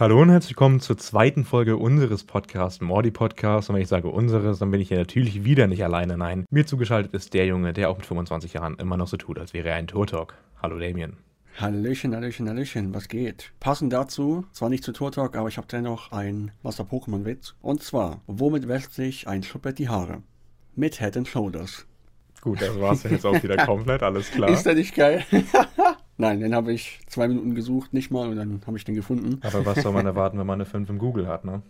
Hallo und herzlich willkommen zur zweiten Folge unseres Podcasts, Mordi Podcast. Und wenn ich sage unseres, dann bin ich hier natürlich wieder nicht alleine. Nein, mir zugeschaltet ist der Junge, der auch mit 25 Jahren immer noch so tut, als wäre er ein Tour-Talk. Hallo Damien. Hallöchen, Hallöchen, Hallöchen, was geht? Passend dazu, zwar nicht zu Tour Talk, aber ich habe dennoch einen Wasser-Pokémon-Witz. Und zwar, womit wäscht sich ein Schuppet die Haare? Mit Head and Shoulders. Gut, das war's jetzt auch wieder komplett, alles klar. Ist der nicht geil? Nein, den habe ich zwei Minuten gesucht, nicht mal, und dann habe ich den gefunden. Aber was soll man erwarten, wenn man eine 5 im Google hat, ne?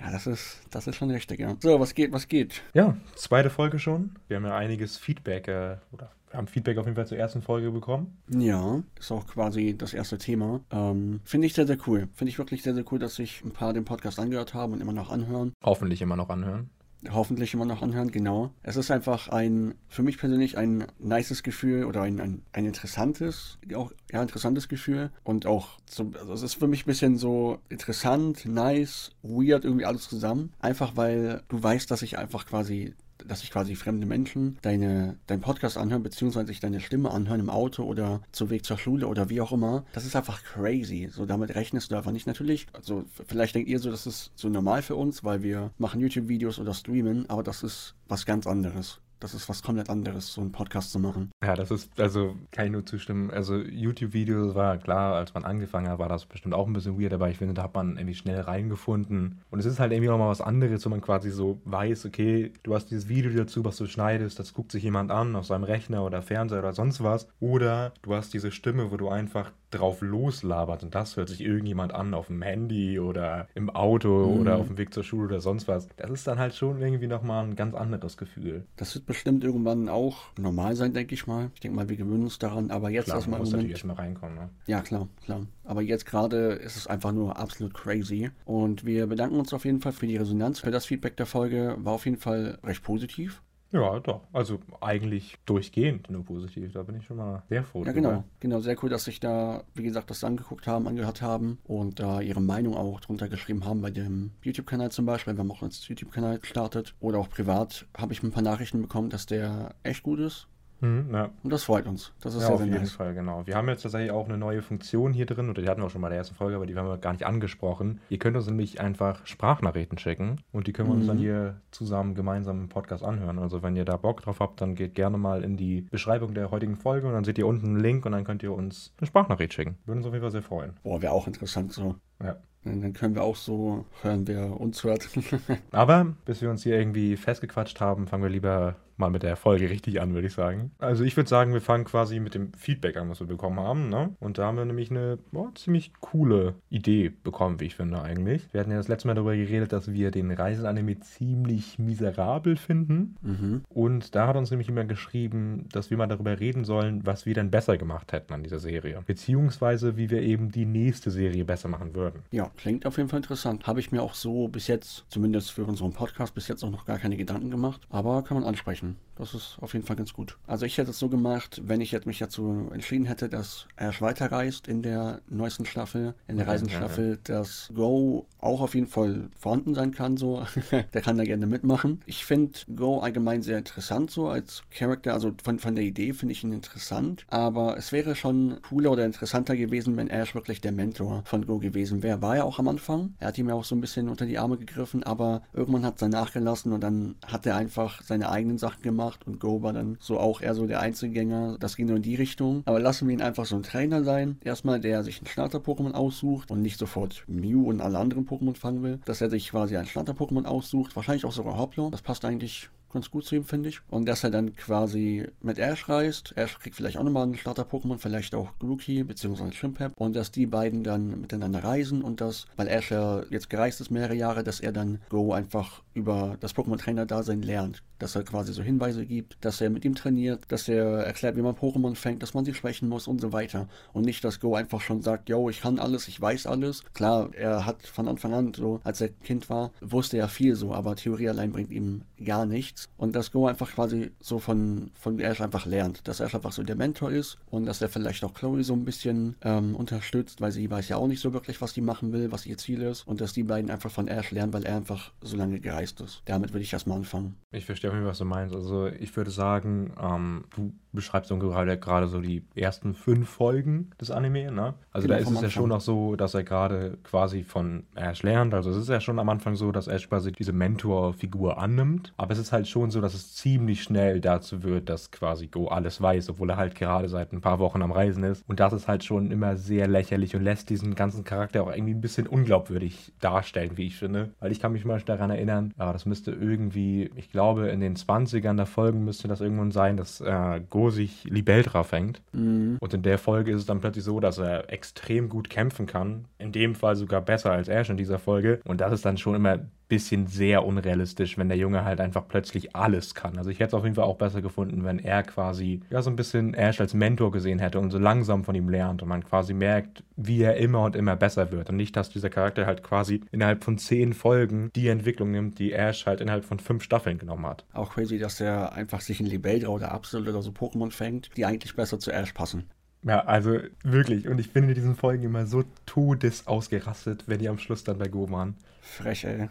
Ja, das ist, das ist schon richtig, ja. So, was geht, was geht? Ja, zweite Folge schon. Wir haben ja einiges Feedback, äh, oder wir haben Feedback auf jeden Fall zur ersten Folge bekommen. Ja, ist auch quasi das erste Thema. Ähm, Finde ich sehr, sehr cool. Finde ich wirklich sehr, sehr cool, dass sich ein paar den Podcast angehört haben und immer noch anhören. Hoffentlich immer noch anhören hoffentlich immer noch anhören, genau. Es ist einfach ein, für mich persönlich ein nices Gefühl oder ein, ein, ein interessantes, auch ja, interessantes Gefühl. Und auch, so, also es ist für mich ein bisschen so interessant, nice, weird, irgendwie alles zusammen. Einfach weil du weißt, dass ich einfach quasi dass sich quasi fremde Menschen deine, deinen Podcast anhören, beziehungsweise sich deine Stimme anhören im Auto oder zu Weg zur Schule oder wie auch immer. Das ist einfach crazy. So, damit rechnest du einfach nicht. Natürlich, also vielleicht denkt ihr so, das ist so normal für uns, weil wir machen YouTube-Videos oder streamen, aber das ist was ganz anderes das ist was komplett anderes, so einen Podcast zu machen. Ja, das ist, also kann ich nur zustimmen. Also YouTube-Videos war klar, als man angefangen hat, war das bestimmt auch ein bisschen weird, aber ich finde, da hat man irgendwie schnell reingefunden. Und es ist halt irgendwie nochmal was anderes, wo man quasi so weiß, okay, du hast dieses Video dazu, was du schneidest, das guckt sich jemand an auf seinem Rechner oder Fernseher oder sonst was. Oder du hast diese Stimme, wo du einfach drauf loslabert und das hört sich irgendjemand an auf dem Handy oder im Auto mhm. oder auf dem Weg zur Schule oder sonst was. Das ist dann halt schon irgendwie nochmal ein ganz anderes Gefühl. Das wird bestimmt irgendwann auch normal sein, denke ich mal. Ich denke mal, wir gewöhnen uns daran, aber jetzt klar, erstmal im Moment... erstmal reinkommen, ne? Ja, klar, klar. Aber jetzt gerade ist es einfach nur absolut crazy und wir bedanken uns auf jeden Fall für die Resonanz, für das Feedback der Folge. War auf jeden Fall recht positiv. Ja, doch. Also eigentlich durchgehend nur positiv. Da bin ich schon mal sehr froh. Ja, genau. Genau, sehr cool, dass sich da, wie gesagt, das angeguckt haben, angehört haben und da ihre Meinung auch drunter geschrieben haben bei dem YouTube-Kanal zum Beispiel. Wir haben auch einen YouTube-Kanal gestartet. Oder auch privat habe ich ein paar Nachrichten bekommen, dass der echt gut ist. Mhm, ja. Und das freut uns. Das ist ja, sehr, auf sehr jeden nice. Fall, genau. Wir haben jetzt tatsächlich auch eine neue Funktion hier drin, oder die hatten wir auch schon mal in der ersten Folge, aber die haben wir gar nicht angesprochen. Ihr könnt uns nämlich einfach Sprachnachrichten schicken und die können wir uns dann mhm. hier zusammen gemeinsam im Podcast anhören. Also wenn ihr da Bock drauf habt, dann geht gerne mal in die Beschreibung der heutigen Folge und dann seht ihr unten einen Link und dann könnt ihr uns eine Sprachnachricht schicken. Würden uns auf jeden Fall sehr freuen. Boah, wäre auch interessant so. Ja. Dann können wir auch so hören, wer uns hört. Aber bis wir uns hier irgendwie festgequatscht haben, fangen wir lieber mal mit der Folge richtig an, würde ich sagen. Also ich würde sagen, wir fangen quasi mit dem Feedback an, was wir bekommen haben. Ne? Und da haben wir nämlich eine oh, ziemlich coole Idee bekommen, wie ich finde eigentlich. Wir hatten ja das letzte Mal darüber geredet, dass wir den Reiseanime ziemlich miserabel finden. Mhm. Und da hat uns nämlich jemand geschrieben, dass wir mal darüber reden sollen, was wir denn besser gemacht hätten an dieser Serie. Beziehungsweise wie wir eben die nächste Serie besser machen würden. Ja, klingt auf jeden Fall interessant. Habe ich mir auch so bis jetzt, zumindest für unseren Podcast, bis jetzt auch noch gar keine Gedanken gemacht. Aber kann man ansprechen sprechen. Das ist auf jeden Fall ganz gut. Also ich hätte es so gemacht, wenn ich jetzt mich dazu entschieden hätte, dass Ash weiterreist in der neuesten Staffel, in der Reisenstaffel, ja, ja. dass Go auch auf jeden Fall vorhanden sein kann, so. der kann da gerne mitmachen. Ich finde Go allgemein sehr interessant, so als Charakter. Also von, von der Idee finde ich ihn interessant. Aber es wäre schon cooler oder interessanter gewesen, wenn Ash wirklich der Mentor von Go gewesen wäre. War er auch am Anfang. Er hat ihm ja auch so ein bisschen unter die Arme gegriffen, aber irgendwann hat es dann nachgelassen und dann hat er einfach seine eigenen Sachen gemacht gemacht und Go war dann so auch eher so der Einzelgänger. Das ging nur in die Richtung. Aber lassen wir ihn einfach so ein Trainer sein. Erstmal, der sich ein Starter-Pokémon aussucht und nicht sofort Mew und alle anderen Pokémon fangen will. Dass er sich quasi ein Starter-Pokémon aussucht. Wahrscheinlich auch sogar Hoplo. Das passt eigentlich ganz gut zu ihm, finde ich. Und dass er dann quasi mit Ash reist. Ash kriegt vielleicht auch nochmal ein Starter-Pokémon, vielleicht auch Grookey bzw. Chimpep. Und dass die beiden dann miteinander reisen und dass, weil Ash ja jetzt gereist ist mehrere Jahre, dass er dann Go einfach über das Pokémon-Trainer-Dasein lernt. Dass er quasi so Hinweise gibt, dass er mit ihm trainiert, dass er erklärt, wie man Pokémon fängt, dass man sie schwächen muss und so weiter. Und nicht, dass Go einfach schon sagt, yo, ich kann alles, ich weiß alles. Klar, er hat von Anfang an, so als er Kind war, wusste er viel so, aber Theorie allein bringt ihm gar nichts. Und dass Go einfach quasi so von, von Ash einfach lernt. Dass Ash einfach so der Mentor ist und dass er vielleicht auch Chloe so ein bisschen ähm, unterstützt, weil sie weiß ja auch nicht so wirklich, was sie machen will, was ihr Ziel ist. Und dass die beiden einfach von Ash lernen, weil er einfach so lange gereist ist. Damit würde ich erstmal anfangen. Ich verstehe auf irgendwie, was du meinst. Also ich würde sagen, ähm, du beschreibst so gerade, gerade so die ersten fünf Folgen des Anime, ne? Also genau, da ist es ja schon noch so, dass er gerade quasi von Ash lernt. Also es ist ja schon am Anfang so, dass Ash quasi diese Mentor-Figur annimmt. Aber es ist halt schon so, dass es ziemlich schnell dazu wird, dass quasi Go alles weiß, obwohl er halt gerade seit ein paar Wochen am Reisen ist. Und das ist halt schon immer sehr lächerlich und lässt diesen ganzen Charakter auch irgendwie ein bisschen unglaubwürdig darstellen, wie ich finde. Weil ich kann mich mal daran erinnern, aber das müsste irgendwie, ich glaube, in den 20ern der Folgen müsste das irgendwann sein, dass äh, Go sich Libeldra fängt. Mhm. Und in der Folge ist es dann plötzlich so, dass er extrem gut kämpfen kann. In dem Fall sogar besser als Ash in dieser Folge. Und das ist dann schon immer bisschen sehr unrealistisch, wenn der Junge halt einfach plötzlich alles kann. Also ich hätte es auf jeden Fall auch besser gefunden, wenn er quasi ja so ein bisschen Ash als Mentor gesehen hätte und so langsam von ihm lernt und man quasi merkt, wie er immer und immer besser wird und nicht, dass dieser Charakter halt quasi innerhalb von zehn Folgen die Entwicklung nimmt, die Ash halt innerhalb von fünf Staffeln genommen hat. Auch crazy, dass er einfach sich in Libeldra oder Absol oder so Pokémon fängt, die eigentlich besser zu Ash passen. Ja, also wirklich. Und ich bin in diesen Folgen immer so todes ausgerastet, wenn die am Schluss dann bei Go waren. Frech, ey.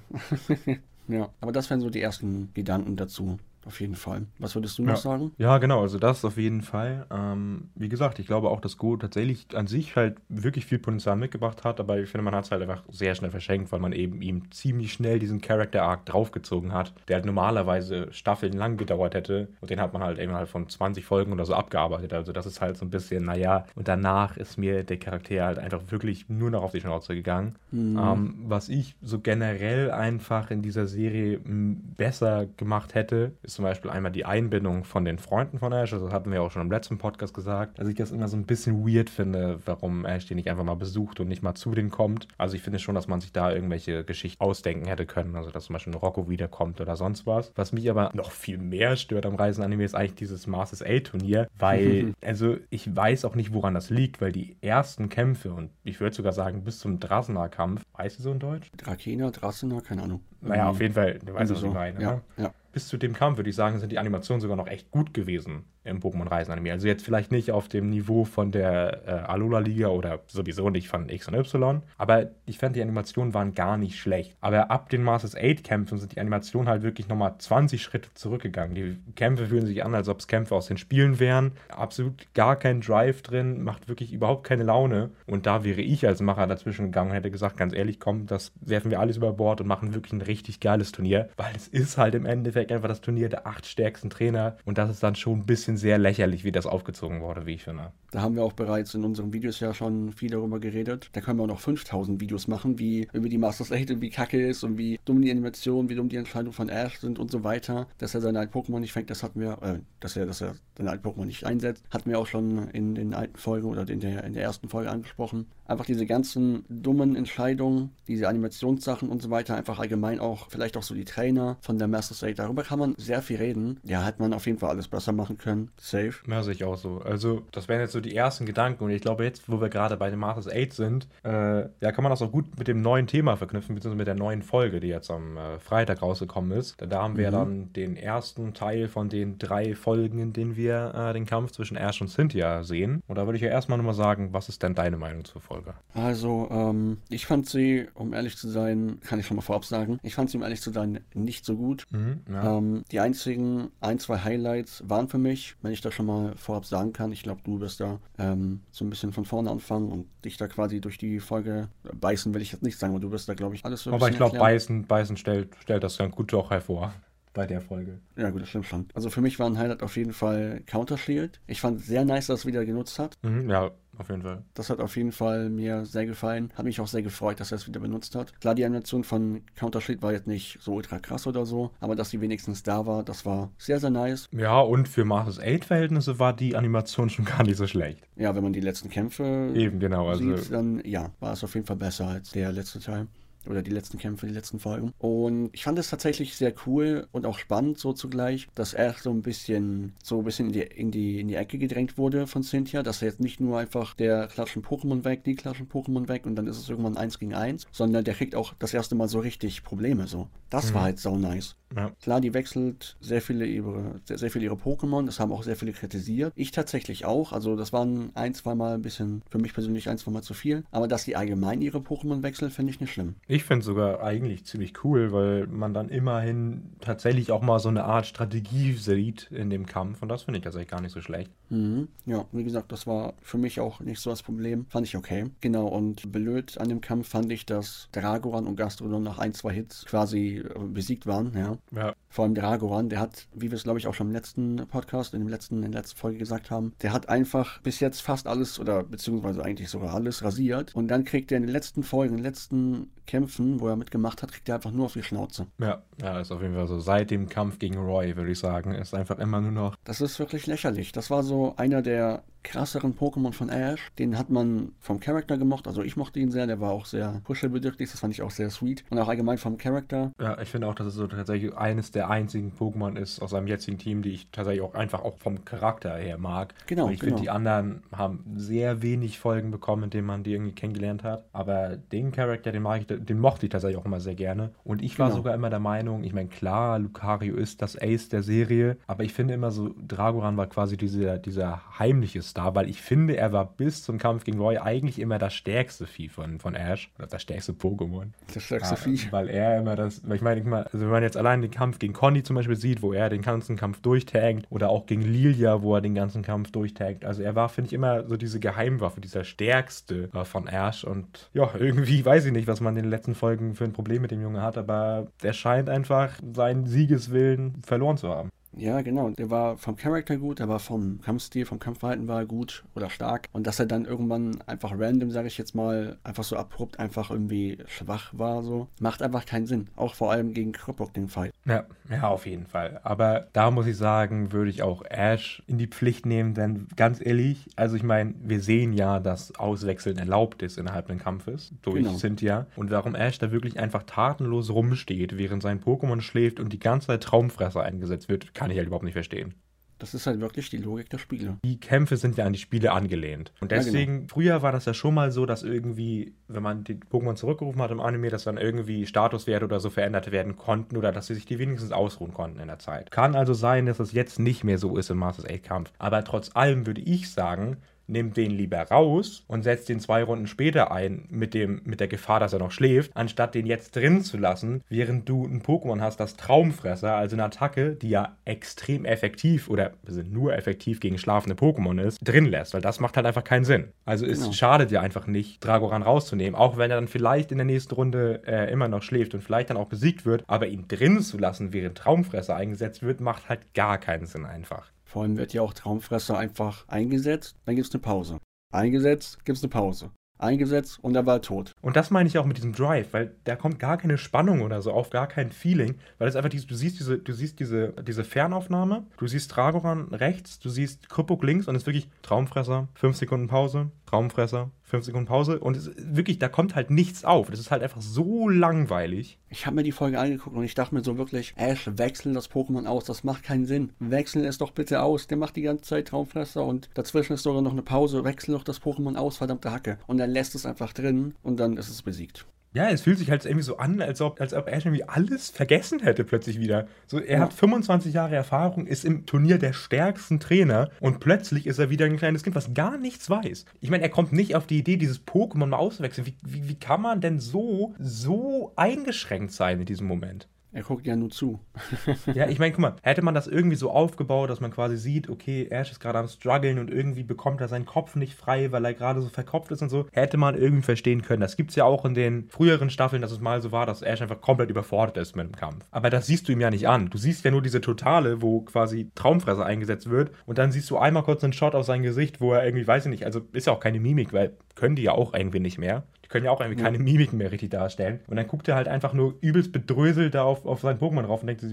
ja, aber das wären so die ersten Gedanken dazu auf jeden Fall. Was würdest du noch ja. sagen? Ja, genau, also das auf jeden Fall. Ähm, wie gesagt, ich glaube auch, dass Go tatsächlich an sich halt wirklich viel Potenzial mitgebracht hat, aber ich finde, man hat es halt einfach sehr schnell verschenkt, weil man eben ihm ziemlich schnell diesen Character-Arc draufgezogen hat, der halt normalerweise staffelnlang gedauert hätte und den hat man halt eben halt von 20 Folgen oder so abgearbeitet. Also das ist halt so ein bisschen, naja, und danach ist mir der Charakter halt einfach wirklich nur noch auf die Schnauze gegangen. Mhm. Ähm, was ich so generell einfach in dieser Serie besser gemacht hätte, ist ist zum Beispiel einmal die Einbindung von den Freunden von Ash, also das hatten wir auch schon im letzten Podcast gesagt, dass ich das immer so ein bisschen weird finde, warum Ash die nicht einfach mal besucht und nicht mal zu denen kommt. Also ich finde schon, dass man sich da irgendwelche Geschichten ausdenken hätte können, also dass zum Beispiel ein Rocco wiederkommt oder sonst was. Was mich aber noch viel mehr stört am Reisen-Anime ist eigentlich dieses Masters A-Turnier, weil, also ich weiß auch nicht, woran das liegt, weil die ersten Kämpfe und ich würde sogar sagen, bis zum Drassener-Kampf, weißt du so in Deutsch? Drakena, Drassener, keine Ahnung. Naja, auf jeden Fall, du weißt, was ich meine. Ja, ne? ja bis zu dem Kampf, würde ich sagen, sind die Animationen sogar noch echt gut gewesen im Pokémon Reisen Anime. Also jetzt vielleicht nicht auf dem Niveau von der äh, Alola Liga oder sowieso nicht von X und Y, aber ich fand die Animationen waren gar nicht schlecht. Aber ab den Masters 8 Kämpfen sind die Animationen halt wirklich nochmal 20 Schritte zurückgegangen. Die Kämpfe fühlen sich an, als ob es Kämpfe aus den Spielen wären. Absolut gar kein Drive drin, macht wirklich überhaupt keine Laune. Und da wäre ich als Macher dazwischen gegangen und hätte gesagt, ganz ehrlich, komm, das werfen wir alles über Bord und machen wirklich ein richtig geiles Turnier, weil es ist halt im Endeffekt einfach das Turnier der acht stärksten Trainer und das ist dann schon ein bisschen bisschen sehr lächerlich, wie das aufgezogen wurde, wie ich finde. Da haben wir auch bereits in unseren Videos ja schon viel darüber geredet. Da können wir auch noch 5000 Videos machen, wie über die Masters 8 und wie kacke ist und wie dumm die Animationen, wie dumm die Entscheidungen von Ash sind und so weiter. Dass er seine alten Pokémon nicht fängt, das hatten wir, äh, dass er, dass er seine alten Pokémon nicht einsetzt, hatten wir auch schon in den alten Folgen oder in der, in der ersten Folge angesprochen. Einfach diese ganzen dummen Entscheidungen, diese Animationssachen und so weiter, einfach allgemein auch, vielleicht auch so die Trainer von der Masters 8, darüber kann man sehr viel reden. Ja, hat man auf jeden Fall alles besser machen können. Safe. Ja, sehe ich auch so. Also, das wären jetzt so die ersten Gedanken. Und ich glaube, jetzt, wo wir gerade bei den Masters 8 sind, äh, ja, kann man das auch gut mit dem neuen Thema verknüpfen, beziehungsweise mit der neuen Folge, die jetzt am äh, Freitag rausgekommen ist. Da, haben wir mhm. dann den ersten Teil von den drei Folgen, in denen wir äh, den Kampf zwischen Ash und Cynthia sehen. Und da würde ich ja erstmal nochmal sagen, was ist denn deine Meinung zur Folge? Also, ähm, ich fand sie, um ehrlich zu sein, kann ich schon mal vorab sagen, ich fand sie, um ehrlich zu sein, nicht so gut. Mhm, ja. ähm, die einzigen ein, zwei Highlights waren für mich, wenn ich das schon mal vorab sagen kann. Ich glaube, du wirst da ähm, so ein bisschen von vorne anfangen und dich da quasi durch die Folge beißen, will ich jetzt nicht sagen, aber du wirst da, glaube ich, alles so Aber ich glaube, beißen, beißen stellt, stellt das dann gut auch hervor bei der Folge. Ja, gut, das stimmt schon. Also für mich war ein Highlight auf jeden Fall Counter Shield. Ich fand sehr nice, dass es wieder genutzt hat. Mhm, ja, auf jeden Fall. Das hat auf jeden Fall mir sehr gefallen. Hat mich auch sehr gefreut, dass er es wieder benutzt hat. Klar, die Animation von Counter Shield war jetzt nicht so ultra krass oder so, aber dass sie wenigstens da war, das war sehr, sehr nice. Ja, und für Masters 8 Verhältnisse war die Animation schon gar nicht so schlecht. Ja, wenn man die letzten Kämpfe Eben, genau, also sieht, dann ja, war es auf jeden Fall besser als der letzte Teil oder die letzten Kämpfe, die letzten Folgen. Und ich fand es tatsächlich sehr cool und auch spannend so zugleich, dass er so ein bisschen so ein bisschen in die, in die, in die Ecke gedrängt wurde von Cynthia, dass er jetzt nicht nur einfach der klatschen Pokémon weg, die klatschen Pokémon weg und dann ist es irgendwann eins gegen eins, sondern der kriegt auch das erste Mal so richtig Probleme so. Das mhm. war halt so nice. Ja. Klar, die wechselt sehr viele ihre, sehr, sehr viele ihre Pokémon, das haben auch sehr viele kritisiert. Ich tatsächlich auch, also das waren ein, zwei Mal ein bisschen, für mich persönlich ein, zwei Mal zu viel. Aber dass die allgemein ihre Pokémon wechseln, finde ich nicht schlimm. Ich finde es sogar eigentlich ziemlich cool, weil man dann immerhin tatsächlich auch mal so eine Art Strategie sieht in dem Kampf und das finde ich tatsächlich gar nicht so schlecht. Mhm. Ja, wie gesagt, das war für mich auch nicht so das Problem. Fand ich okay. Genau, und blöd an dem Kampf fand ich, dass Dragoran und Gastrodon nach ein, zwei Hits quasi äh, besiegt waren. Ja. Ja. Vor allem Dragoran, der hat, wie wir es glaube ich auch schon im letzten Podcast, in, dem letzten, in der letzten Folge gesagt haben, der hat einfach bis jetzt fast alles oder beziehungsweise eigentlich sogar alles rasiert. Und dann kriegt er in den letzten Folgen, in den letzten Kämpfen, wo er mitgemacht hat, kriegt er einfach nur auf die Schnauze. Ja, ja, ist auf jeden Fall so. Seit dem Kampf gegen Roy, würde ich sagen, ist einfach immer nur noch. Das ist wirklich lächerlich. Das war so einer der krasseren Pokémon von Ash. Den hat man vom Charakter gemocht. Also ich mochte ihn sehr. Der war auch sehr kuschelbedürftig. Das fand ich auch sehr sweet. Und auch allgemein vom Charakter. Ja, ich finde auch, dass es so tatsächlich eines der einzigen Pokémon ist aus seinem jetzigen Team, die ich tatsächlich auch einfach auch vom Charakter her mag. Genau. Und ich genau. finde, die anderen haben sehr wenig Folgen bekommen, in denen man die irgendwie kennengelernt hat. Aber den Charakter, den mag ich, den mochte ich tatsächlich auch immer sehr gerne. Und ich war genau. sogar immer der Meinung, ich meine, klar, Lucario ist das Ace der Serie, aber ich finde immer so, Dragoran war quasi dieser, dieser heimliche Star, weil ich finde, er war bis zum Kampf gegen Roy eigentlich immer das stärkste Vieh von, von Ash. Oder das stärkste Pokémon. Das stärkste ja, Vieh. Weil er immer das, weil ich meine, also wenn man jetzt allein den Kampf gegen Conny zum Beispiel sieht, wo er den ganzen Kampf durchtankt, oder auch gegen Lilia, wo er den ganzen Kampf durchtankt. Also er war, finde ich, immer so diese Geheimwaffe, dieser stärkste äh, von Ash. Und ja, irgendwie weiß ich nicht, was man in den letzten Folgen für ein Problem mit dem Jungen hat, aber er scheint einfach seinen Siegeswillen verloren zu haben. Ja, genau. Der war vom Charakter gut, der war vom Kampfstil, vom Kampfverhalten war er gut oder stark. Und dass er dann irgendwann einfach random, sage ich jetzt mal, einfach so abrupt einfach irgendwie schwach war, so, macht einfach keinen Sinn. Auch vor allem gegen Krupok den Fight. Ja, ja, auf jeden Fall. Aber da muss ich sagen, würde ich auch Ash in die Pflicht nehmen, denn ganz ehrlich, also ich meine, wir sehen ja, dass Auswechseln erlaubt ist innerhalb des Kampfes durch genau. Cynthia. Und warum Ash da wirklich einfach tatenlos rumsteht, während sein Pokémon schläft und die ganze Zeit Traumfresser eingesetzt wird, kann ich halt überhaupt nicht verstehen. Das ist halt wirklich die Logik der Spiele. Die Kämpfe sind ja an die Spiele angelehnt. Und deswegen, ja, genau. früher war das ja schon mal so, dass irgendwie, wenn man die Pokémon zurückgerufen hat im Anime, dass dann irgendwie Statuswerte oder so verändert werden konnten oder dass sie sich die wenigstens ausruhen konnten in der Zeit. Kann also sein, dass es jetzt nicht mehr so ist im Masters 8 Kampf. Aber trotz allem würde ich sagen, nimmt den lieber raus und setzt den zwei Runden später ein mit, dem, mit der Gefahr, dass er noch schläft, anstatt den jetzt drin zu lassen, während du ein Pokémon hast, das Traumfresser, also eine Attacke, die ja extrem effektiv oder nur effektiv gegen schlafende Pokémon ist, drin lässt, weil das macht halt einfach keinen Sinn. Also es genau. schadet dir einfach nicht, Dragoran rauszunehmen, auch wenn er dann vielleicht in der nächsten Runde äh, immer noch schläft und vielleicht dann auch besiegt wird, aber ihn drin zu lassen, während Traumfresser eingesetzt wird, macht halt gar keinen Sinn einfach. Vor allem wird ja auch Traumfresser einfach eingesetzt, dann gibt es eine Pause. Eingesetzt, gibt es eine Pause. Eingesetzt und er war tot. Und das meine ich auch mit diesem Drive, weil da kommt gar keine Spannung oder so auf, gar kein Feeling, weil es einfach dieses, du siehst diese, du siehst diese, diese Fernaufnahme, du siehst Dragoran rechts, du siehst Krypuk links und es ist wirklich Traumfresser, 5 Sekunden Pause, Traumfresser, 5 Sekunden Pause und es, wirklich, da kommt halt nichts auf. Das ist halt einfach so langweilig. Ich habe mir die Folge angeguckt und ich dachte mir so wirklich, Ash, wechseln das Pokémon aus, das macht keinen Sinn. Wechseln es doch bitte aus. Der macht die ganze Zeit Traumfresser und dazwischen ist sogar noch eine Pause. Wechsel doch das Pokémon aus, verdammte Hacke. Und er lässt es einfach drin und dann ist es besiegt. Ja, es fühlt sich halt irgendwie so an, als ob, als ob Ash irgendwie alles vergessen hätte plötzlich wieder. So, er ja. hat 25 Jahre Erfahrung, ist im Turnier der stärksten Trainer und plötzlich ist er wieder ein kleines Kind, was gar nichts weiß. Ich meine, er kommt nicht auf die Idee, dieses Pokémon mal auszuwechseln. Wie, wie, wie kann man denn so, so eingeschränkt sein in diesem Moment? Er guckt ja nur zu. ja, ich meine, guck mal, hätte man das irgendwie so aufgebaut, dass man quasi sieht, okay, Ash ist gerade am struggeln und irgendwie bekommt er seinen Kopf nicht frei, weil er gerade so verkopft ist und so, hätte man irgendwie verstehen können. Das gibt es ja auch in den früheren Staffeln, dass es mal so war, dass Ash einfach komplett überfordert ist mit dem Kampf. Aber das siehst du ihm ja nicht an. Du siehst ja nur diese Totale, wo quasi Traumfresser eingesetzt wird und dann siehst du einmal kurz einen Shot auf sein Gesicht, wo er irgendwie, weiß ich nicht, also ist ja auch keine Mimik, weil können die ja auch irgendwie nicht mehr können ja auch irgendwie keine Mimiken mehr richtig darstellen. Und dann guckt er halt einfach nur übelst bedröselt da auf, auf sein Pokémon drauf und denkt,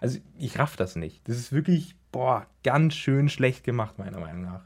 also ich raff das nicht. Das ist wirklich boah, ganz schön schlecht gemacht, meiner Meinung nach.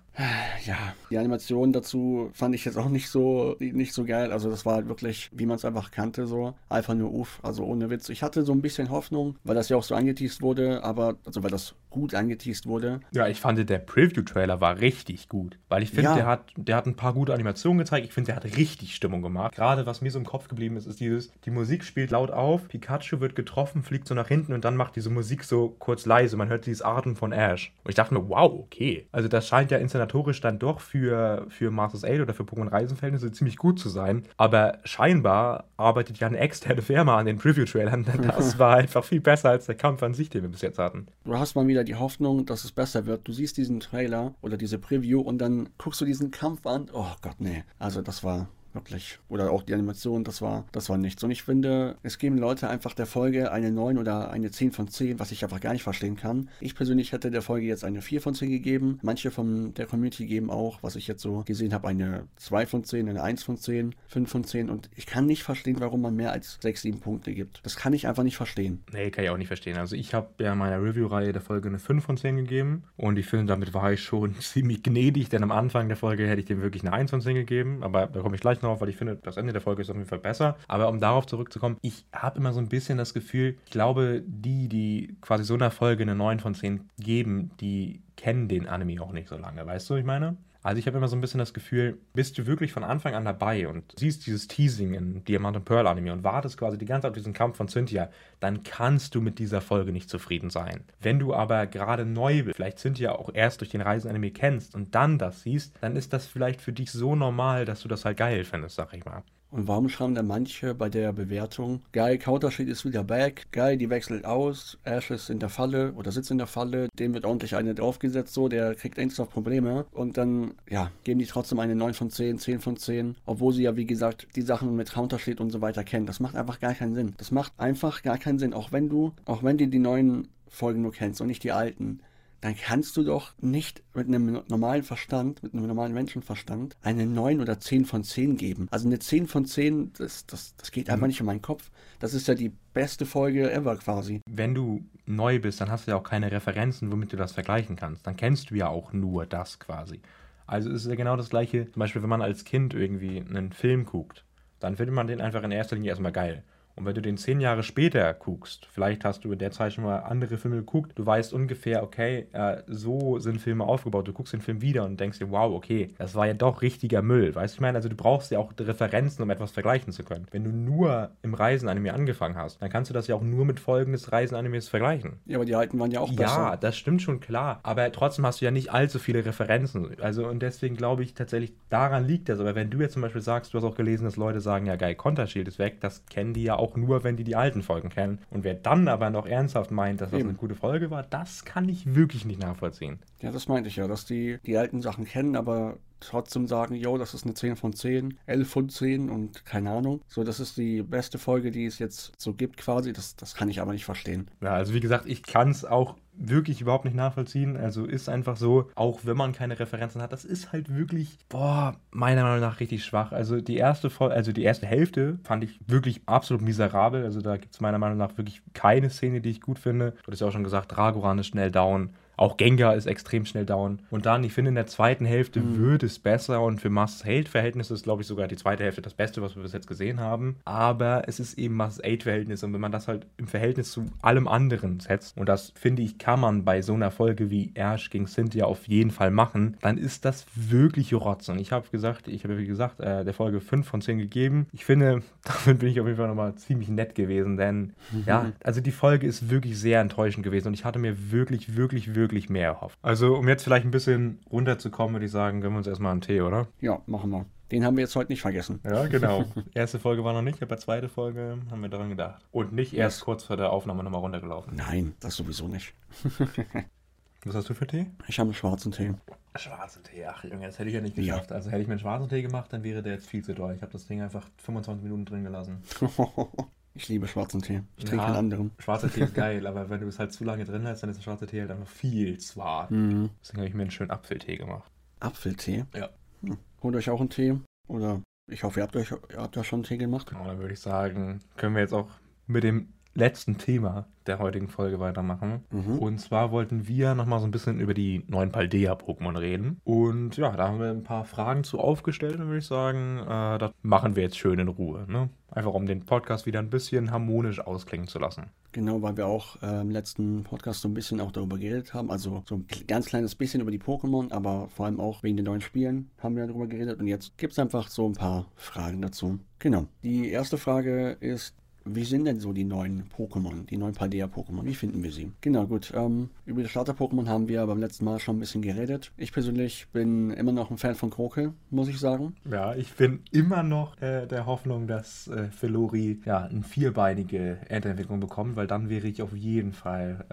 Ja, die Animation dazu fand ich jetzt auch nicht so, nicht so geil. Also das war halt wirklich, wie man es einfach kannte, so. Einfach nur uff, also ohne Witz. Ich hatte so ein bisschen Hoffnung, weil das ja auch so angeteased wurde, aber, also weil das gut angeteased wurde. Ja, ich fand, der Preview-Trailer war richtig gut. Weil ich finde, Ja. der, hat, der hat ein paar gute Animationen gezeigt. Ich finde, der hat richtig Stimmung gemacht. Gerade was mir so im Kopf geblieben ist, ist dieses, die Musik spielt laut auf, Pikachu wird getroffen, fliegt so nach hinten und dann macht diese Musik so kurz leise. Man hört dieses Atmen von Ash. Und ich dachte mir, wow, okay. Also das scheint ja inszenatorisch dann doch für, für Masters 8 oder für Pokémon Reisenverhältnisse ziemlich gut zu sein. Aber scheinbar arbeitet ja eine externe Firma an den Preview-Trailern. Das war einfach viel besser als der Kampf an sich, den wir bis jetzt hatten. Du hast mal wieder die Hoffnung, dass es besser wird. Du siehst diesen Trailer oder diese Preview und dann guckst du diesen Kampf an. Oh Gott, nee. Also das war wirklich. Oder auch die Animation, das war, das war nichts. Und ich finde, es geben Leute einfach der Folge eine 9 oder eine 10 von 10, was ich einfach gar nicht verstehen kann. Ich persönlich hätte der Folge jetzt eine 4 von 10 gegeben. Manche von der Community geben auch, was ich jetzt so gesehen habe, eine 2 von 10, eine 1 von 10, 5 von 10. Und ich kann nicht verstehen, warum man mehr als 6, 7 Punkte gibt. Das kann ich einfach nicht verstehen. Nee, kann ich auch nicht verstehen. Also ich habe ja meiner Review-Reihe der Folge eine 5 von 10 gegeben und ich finde, damit war ich schon ziemlich gnädig, denn am Anfang der Folge hätte ich dem wirklich eine 1 von 10 gegeben, aber da komme ich gleich noch auf, weil ich finde, das Ende der Folge ist auf jeden Fall besser. Aber um darauf zurückzukommen, ich habe immer so ein bisschen das Gefühl, ich glaube, die, die quasi so einer Folge eine 9 von 10 geben, die kennen den Anime auch nicht so lange, weißt du, ich meine? Also ich habe immer so ein bisschen das Gefühl, bist du wirklich von Anfang an dabei und siehst dieses Teasing in Diamant und Pearl Anime und wartest quasi die ganze Zeit auf diesen Kampf von Cynthia, dann kannst du mit dieser Folge nicht zufrieden sein. Wenn du aber gerade neu bist, vielleicht Cynthia auch erst durch den Reisen-Anime kennst und dann das siehst, dann ist das vielleicht für dich so normal, dass du das halt geil findest, sag ich mal. Und warum schreiben da manche bei der Bewertung, geil, Countersheet ist wieder back, geil, die wechselt aus, Ash ist in der Falle oder sitzt in der Falle, dem wird ordentlich eine draufgesetzt, so, der kriegt ernsthaft Probleme. Und dann, ja, geben die trotzdem eine 9 von 10, 10 von 10, obwohl sie ja, wie gesagt, die Sachen mit Countersheet und so weiter kennen. Das macht einfach gar keinen Sinn. Das macht einfach gar keinen Sinn. Auch wenn du, auch wenn du die neuen Folgen nur kennst und nicht die alten, dann kannst du doch nicht mit einem normalen Verstand, mit einem normalen Menschenverstand, eine 9 oder 10 von 10 geben. Also eine 10 von 10, das, das, das geht einfach nicht in meinen Kopf. Das ist ja die beste Folge ever quasi. Wenn du neu bist, dann hast du ja auch keine Referenzen, womit du das vergleichen kannst. Dann kennst du ja auch nur das quasi. Also es ist ja genau das gleiche, zum Beispiel, wenn man als Kind irgendwie einen Film guckt, dann findet man den einfach in erster Linie erstmal geil. Und wenn du den zehn Jahre später guckst, vielleicht hast du in der Zeit schon mal andere Filme geguckt, du weißt ungefähr, okay, äh, so sind Filme aufgebaut. Du guckst den Film wieder und denkst dir, wow, okay, das war ja doch richtiger Müll. Weißt du, ich meine, also du brauchst ja auch Referenzen, um etwas vergleichen zu können. Wenn du nur im Reisen-Anime angefangen hast, dann kannst du das ja auch nur mit Folgen des Reisen-Animes vergleichen. Ja, aber die alten waren ja auch Ja, besser. das stimmt schon klar. Aber trotzdem hast du ja nicht allzu viele Referenzen. Also und deswegen glaube ich tatsächlich, daran liegt das. Aber wenn du jetzt zum Beispiel sagst, du hast auch gelesen, dass Leute sagen, ja geil, Konterschild ist weg, das kennen die ja auch nur, wenn die die alten Folgen kennen. Und wer dann aber noch ernsthaft meint, dass das Eben. eine gute Folge war, das kann ich wirklich nicht nachvollziehen. Ja, das meinte ich ja, dass die die alten Sachen kennen, aber trotzdem sagen, yo, das ist eine 10 von 10, 11 von 10 und keine Ahnung. So, das ist die beste Folge, die es jetzt so gibt quasi. Das, das kann ich aber nicht verstehen. Ja, also wie gesagt, ich kann es auch wirklich überhaupt nicht nachvollziehen. Also ist einfach so, auch wenn man keine Referenzen hat, das ist halt wirklich, boah, meiner Meinung nach richtig schwach. Also die erste Folge, also die erste Hälfte fand ich wirklich absolut miserabel. Also da gibt es meiner Meinung nach wirklich keine Szene, die ich gut finde. Du hast ja auch schon gesagt, Dragoran ist schnell down. Auch Gengar ist extrem schnell down. Und dann, ich finde, in der zweiten Hälfte wird es besser und für Must-Hate-Verhältnisse ist, glaube ich, sogar die zweite Hälfte das Beste, was wir bis jetzt gesehen haben. Aber es ist eben Must-Hate-Verhältnis und wenn man das halt im Verhältnis zu allem anderen setzt, und das finde ich, kann man bei so einer Folge wie Ash gegen Cynthia auf jeden Fall machen, dann ist das wirklich Rotz. Und ich habe gesagt, ich habe wie gesagt, äh, der Folge 5 von 10 gegeben. Ich finde, damit bin ich auf jeden Fall nochmal ziemlich nett gewesen, denn ja, also die Folge ist wirklich sehr enttäuschend gewesen und ich hatte mir wirklich, wirklich, wirklich mehr erhofft. Also, um jetzt vielleicht ein bisschen runterzukommen, würde ich sagen, gönnen wir uns erstmal einen Tee, oder? Ja, machen wir. Den haben wir jetzt heute nicht vergessen. Ja, genau. Erste Folge war noch nicht, aber zweite Folge haben wir daran gedacht. Und nicht erst Yes. kurz vor der Aufnahme nochmal runtergelaufen. Nein, das sowieso nicht. Was hast du für Tee? Ich habe einen schwarzen Tee. Schwarzen Tee, ach Junge, das hätte ich ja nicht Ja. geschafft. Also hätte ich mir einen schwarzen Tee gemacht, dann wäre der jetzt viel zu doll. Ich habe das Ding einfach 25 Minuten drin gelassen. Ich liebe schwarzen Tee. Ich trinke Ja. keinen anderen. Schwarzer Tee ist geil, aber wenn du es halt zu lange drin hast, dann ist der schwarze Tee halt einfach viel zu hart. Mhm. Deswegen habe ich mir einen schönen Apfeltee gemacht. Apfeltee. Ja. Hm. Holt euch auch einen Tee. Oder ich hoffe, ihr habt euch ihr habt ja schon einen Tee gemacht. Genau, dann würde ich sagen, können wir jetzt auch mit dem letzten Thema der heutigen Folge weitermachen. Mhm. Und zwar wollten wir nochmal so ein bisschen über die neuen Paldea-Pokémon reden. Und ja, da haben wir ein paar Fragen zu aufgestellt, dann würde ich sagen, äh, das machen wir jetzt schön in Ruhe. Ne? Einfach um den Podcast wieder ein bisschen harmonisch ausklingen zu lassen. Genau, weil wir auch äh, im letzten Podcast so ein bisschen auch darüber geredet haben. Also so ein ganz kleines bisschen über die Pokémon, aber vor allem auch wegen den neuen Spielen haben wir darüber geredet. Und jetzt gibt es einfach so ein paar Fragen dazu. Genau. Die erste Frage ist, wie sind denn so die neuen Pokémon, die neuen Paldea-Pokémon? Wie finden wir sie? Genau, gut. Ähm, über die Starter-Pokémon haben wir beim letzten Mal schon ein bisschen geredet. Ich persönlich bin immer noch ein Fan von Krokel, muss ich sagen. Ja, ich bin immer noch äh, der Hoffnung, dass äh, Felori ja, eine vierbeinige Endentwicklung bekommt, weil dann wäre ich auf jeden Fall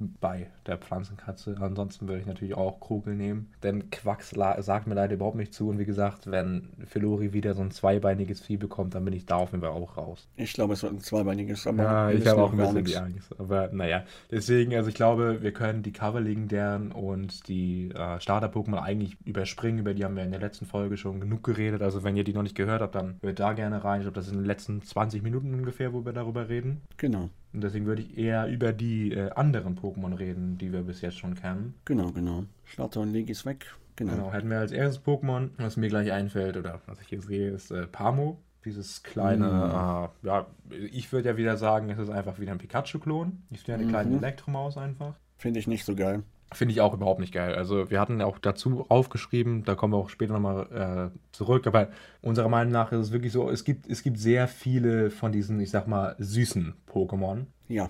äh, bei der Pflanzenkatze. Ansonsten würde ich natürlich auch Krokel nehmen, denn Quacks sagt mir leider überhaupt nicht zu. Und wie gesagt, wenn Felori wieder so ein zweibeiniges Vieh bekommt, dann bin ich da auf jeden Fall auch raus. Ich glaube, es wird ein zweibeiniges, aber Ja, ich habe auch ein bisschen nichts. die Angst. Aber naja, deswegen, also ich glaube, wir können die Cover-Legendären und die äh, Starter-Pokémon eigentlich überspringen. Über die haben wir in der letzten Folge schon genug geredet. Also wenn ihr die noch nicht gehört habt, dann hört da gerne rein. Ich glaube, das sind in den letzten 20 Minuten ungefähr, wo wir darüber reden. Genau, Und deswegen würde ich eher über die äh, anderen Pokémon reden, die wir bis jetzt schon kennen. genau, genau. Starter und Legi ist weg. Genau. Genau, hätten wir als erstes Pokémon, was mir gleich einfällt, oder was ich hier sehe, ist äh, Pamo. Dieses kleine, äh, ja, ich würde ja wieder sagen, es ist einfach wieder ein Pikachu-Klon. Ich finde eine kleine Mhm. Elektromaus einfach. Finde ich nicht so geil. Finde ich auch überhaupt nicht geil. Also wir hatten auch dazu aufgeschrieben, da kommen wir auch später nochmal äh, zurück, aber unserer Meinung nach ist es wirklich so, es gibt, es gibt sehr viele von diesen, ich sag mal, süßen Pokémon, Ja,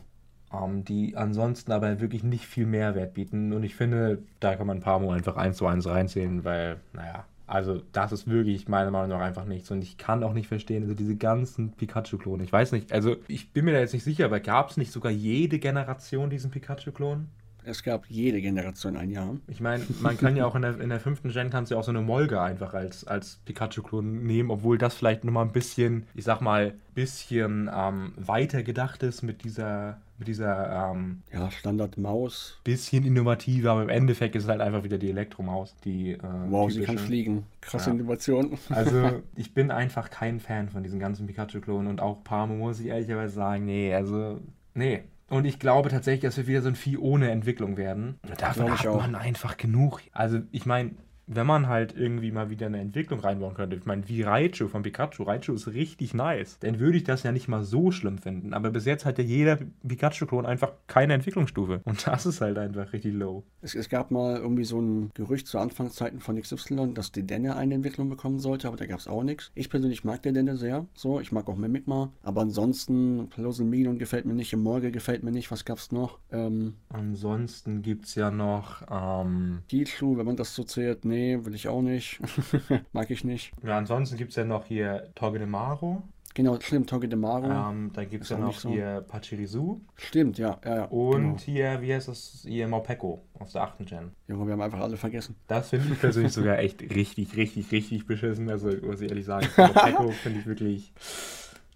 ähm, die ansonsten aber wirklich nicht viel Mehrwert bieten. Und ich finde, da kann man Pamo einfach eins zu eins reinzählen, weil, naja, also das ist wirklich meiner Meinung nach einfach nichts. Und ich kann auch nicht verstehen, also diese ganzen Pikachu-Klone. Ich weiß nicht, also ich bin mir da jetzt nicht sicher, aber gab es nicht sogar jede Generation diesen Pikachu-Klon? Es gab jede Generation ein Jahr. Ich meine, man kann ja auch in der, in der fünften Gen kannst du ja auch so eine Molga einfach als, als Pikachu-Klon nehmen, obwohl das vielleicht nochmal ein bisschen, ich sag mal, bisschen ähm, weiter gedacht ist mit dieser, mit dieser ähm, Ja, Standard Maus. bisschen innovativer, aber im Endeffekt ist es halt einfach wieder die Elektromaus, die äh, Wow, sie kann typische. fliegen. Krasse Ja. Innovation. Also, ich bin einfach kein Fan von diesen ganzen Pikachu-Klonen und auch Pamo muss ich ehrlicherweise sagen, nee, also, nee. Und ich glaube tatsächlich, dass wir wieder so ein Vieh ohne Entwicklung werden. Und davon hat auch. man einfach genug. Also, ich meine, wenn man halt irgendwie mal wieder eine Entwicklung reinbauen könnte, ich meine, wie Raichu von Pikachu, Raichu ist richtig nice, dann würde ich das ja nicht mal so schlimm finden. Aber bis jetzt hat ja jeder Pikachu-Klon einfach keine Entwicklungsstufe. Und das ist halt einfach richtig low. Es, es gab mal irgendwie so ein Gerücht zu Anfangszeiten von XY, dass die Denne eine Entwicklung bekommen sollte, aber da gab es auch nichts. Ich persönlich mag den Denne sehr. So, ich mag auch Mimikma. Aber ansonsten, Minion gefällt mir nicht, Morge gefällt mir nicht. Was gab's noch? Ähm, Ansonsten gibt es ja noch, ähm, Pichu, wenn man das so zählt, nee, will ich auch nicht. mag ich nicht. ja, ansonsten gibt es ja noch hier Togedemaru. Genau, stimmt, Togedemaru. Ähm, dann gibt es ja noch so. hier Pachirisu. Stimmt, ja, ja, ja. Und genau. hier, wie heißt das? Hier Maupeko aus der 8. Gen. Junge, wir haben einfach alle vergessen. Das finde ich persönlich sogar echt richtig, richtig, richtig beschissen. Also, muss ich ehrlich sagen, Maupeko finde ich wirklich.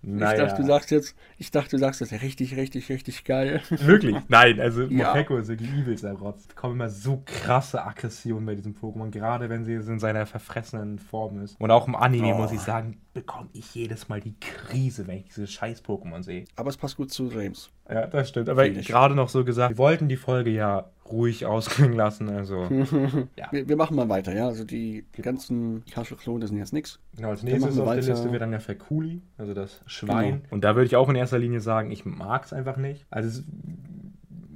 Naja. Ich dachte, du sagst jetzt, ich dachte, du sagst jetzt richtig, richtig, richtig geil. Wirklich? Nein, also Ja. Ist wirklich übelster Rotz. Es kommen immer so krasse Aggressionen bei diesem Pokémon, gerade wenn sie in seiner verfressenen Form ist. Und auch im Anime, Oh. muss ich sagen, bekomme ich jedes Mal die Krise, wenn ich diese scheiß Pokémon sehe. Aber es passt gut zu James. Ja, das stimmt. Aber gerade noch so gesagt, wir wollten die Folge ja ruhig ausklingen lassen. Also, Ja. Wir, wir machen mal weiter, ja. Also die ganzen Pikachu-Klone sind jetzt nichts. genau, als nächstes auf der weiter. Liste wäre dann ja Fakuli, also das Schwein. Genau. Und da würde ich auch in erster Linie sagen, ich mag es einfach nicht. Also, es ist,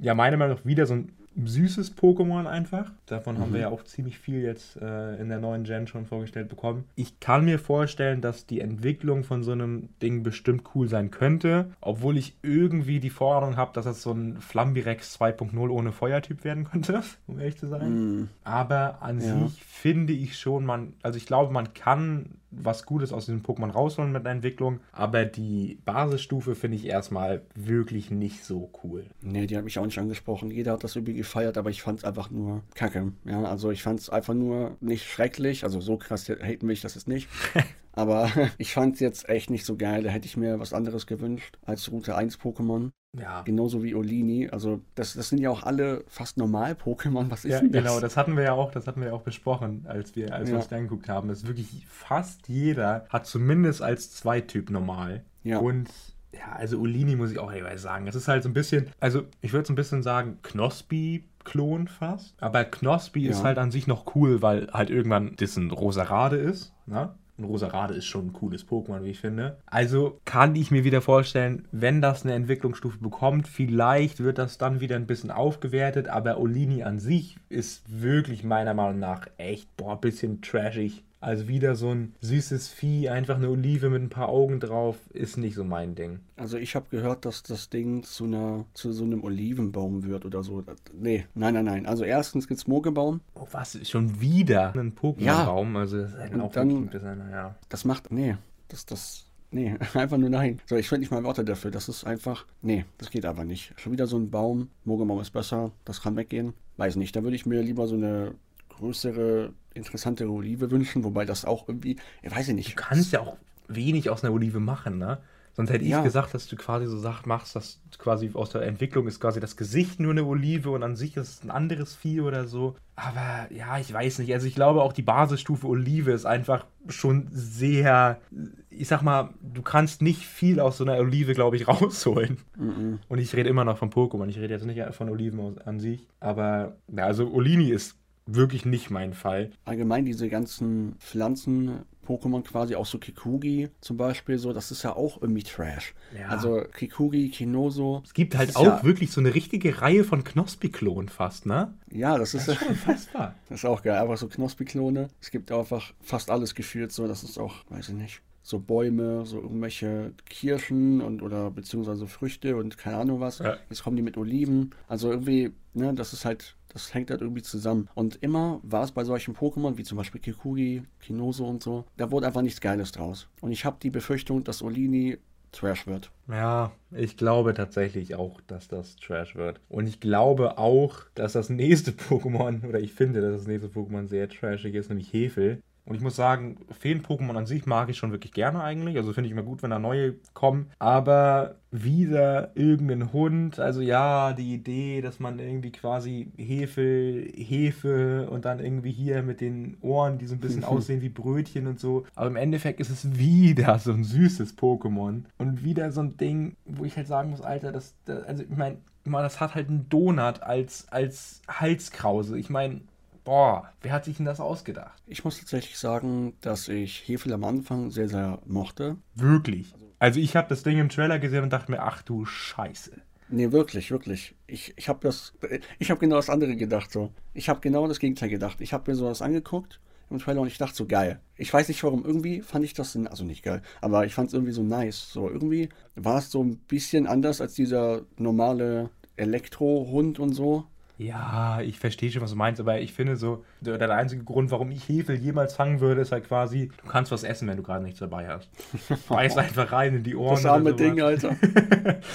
ja, meiner Meinung nach wieder so ein süßes Pokémon einfach. Davon haben Mhm. wir ja auch ziemlich viel jetzt äh, in der neuen Gen schon vorgestellt bekommen. Ich kann mir vorstellen, dass die Entwicklung von so einem Ding bestimmt cool sein könnte, obwohl ich irgendwie die Vorahnung habe, dass das so ein Flambirex 2.0 ohne Feuertyp werden könnte, um ehrlich zu sein. Mm, Aber an Ja. sich finde ich schon, man, also ich glaube, man kann was Gutes aus diesem Pokémon rausholen mit der Entwicklung, aber die Basisstufe finde ich erstmal wirklich nicht so cool. nee, die hat mich auch nicht angesprochen. Jeder hat das irgendwie gefeiert, aber ich fand es einfach nur kacke. Ja, also ich fand es einfach nur nicht schrecklich. Also so krass haten will ich das jetzt nicht. aber ich fand es jetzt echt nicht so geil. Da hätte ich mir was anderes gewünscht als Route 1 Pokémon. Ja. Genauso wie Olini. Also das, das sind ja auch alle fast normal-Pokémon. Was ist Ja, denn das? genau, das hatten wir ja auch, das hatten wir ja auch besprochen, als wir, als wir Ja. uns dann angeguckt haben. Das ist wirklich fast jeder hat zumindest als Zweityp normal. Ja. Und ja, also Olini muss ich auch jeweils sagen. Es ist halt so ein bisschen, also ich würde so ein bisschen sagen, Knospi Klon fast. Aber Knospi ja. ist halt an sich noch cool, weil halt irgendwann das ein Rosarade ist. Ne? Und Rosarade ist schon ein cooles Pokémon, wie ich finde. Also kann ich mir wieder vorstellen, wenn das eine Entwicklungsstufe bekommt, vielleicht wird das dann wieder ein bisschen aufgewertet. Aber Olini an sich ist wirklich meiner Meinung nach echt, boah, ein bisschen trashig. Also wieder so ein süßes Vieh, einfach eine Olive mit ein paar Augen drauf, ist nicht so mein Ding. Also ich habe gehört, dass das Ding zu einer zu so einem Olivenbaum wird oder so. Nee, nein, nein, nein. Also erstens gibt's Mogebaum. Oh, was? Schon wieder ein Pokémon-Baum? Ja. Also das ist halt auch dann, bisschen, naja. Das macht. Nee, das, das. Nee, einfach nur nein. So, ich finde nicht mal Worte dafür. Das ist einfach. Nee, das geht einfach nicht. Schon wieder so ein Baum. Mogebaum ist besser. Das kann weggehen. Weiß nicht. Da würde ich mir lieber so eine größere, interessantere Olive wünschen, wobei das auch irgendwie, ich weiß nicht. Du kannst ja auch wenig aus einer Olive machen, ne? Sonst hätte ich ja. gesagt, dass du quasi so Sachen machst, dass quasi aus der Entwicklung ist quasi das Gesicht nur eine Olive und an sich ist es ein anderes Vieh oder so. Aber ja, ich weiß nicht. Also ich glaube auch die Basisstufe Olive ist einfach schon sehr, ich sag mal, du kannst nicht viel aus so einer Olive, glaube ich, rausholen. Mhm. Und ich rede immer noch von Pokémon. Ich rede jetzt nicht von Oliven an sich. Aber ja, also Olini ist wirklich nicht mein Fall. Allgemein diese ganzen Pflanzen, Pokémon quasi, auch so Kikugi zum Beispiel, so, das ist ja auch irgendwie Trash. Ja. Also Kikugi, Kinoso. Es gibt halt auch ja, wirklich so eine richtige Reihe von Knospi-Klonen fast, ne? Ja, das ist, das ist unfassbar. das ist auch geil, einfach so Knospi-Klone. Es gibt einfach fast alles gefühlt so, das ist auch, weiß ich nicht so Bäume, so irgendwelche Kirschen und oder beziehungsweise Früchte und keine Ahnung was. Ja. Jetzt kommen die mit Oliven. Also irgendwie, ne, das ist halt das hängt halt irgendwie zusammen. Und immer war es bei solchen Pokémon, wie zum Beispiel Kikugi, Kinoso und so, da wurde einfach nichts Geiles draus. Und ich habe die Befürchtung, dass Olini Trash wird. Ja, ich glaube tatsächlich auch, dass das Trash wird. Und ich glaube auch, dass das nächste Pokémon, oder ich finde, dass das nächste Pokémon sehr trashig ist, nämlich Hefel. Und ich muss sagen, Feen-Pokémon an sich mag ich schon wirklich gerne eigentlich. Also finde ich immer gut, wenn da neue kommen. Aber wieder irgendein Hund. Also ja, die Idee, dass man irgendwie quasi Hefe, Hefe und dann irgendwie hier mit den Ohren, die so ein bisschen aussehen wie Brötchen und so. Aber im Endeffekt ist es wieder so ein süßes Pokémon. Und wieder so ein Ding, wo ich halt sagen muss, Alter, das, das also ich meine, das hat halt einen Donut als, als Halskrause. Ich meine, Boah, wer hat sich denn das ausgedacht? Ich muss tatsächlich sagen, dass ich Hefel am Anfang sehr, sehr mochte. Wirklich? Also ich habe das Ding im Trailer gesehen und dachte mir, ach du Scheiße. Nee, wirklich, wirklich. Ich, ich habe das, ich habe genau das andere gedacht so. Ich habe genau das Gegenteil gedacht. Ich habe mir sowas angeguckt im Trailer und ich dachte so geil. Ich weiß nicht warum, irgendwie fand ich das, also nicht geil, aber ich fand es irgendwie so nice. So irgendwie war es so ein bisschen anders als dieser normale Elektrohund und so. Ja, ich verstehe schon, was du meinst, aber ich finde so, der, der einzige Grund, warum ich Hefe jemals fangen würde, ist halt quasi, du kannst was essen, wenn du gerade nichts dabei hast. Beiß einfach rein in die Ohren. Das arme Ding, Alter.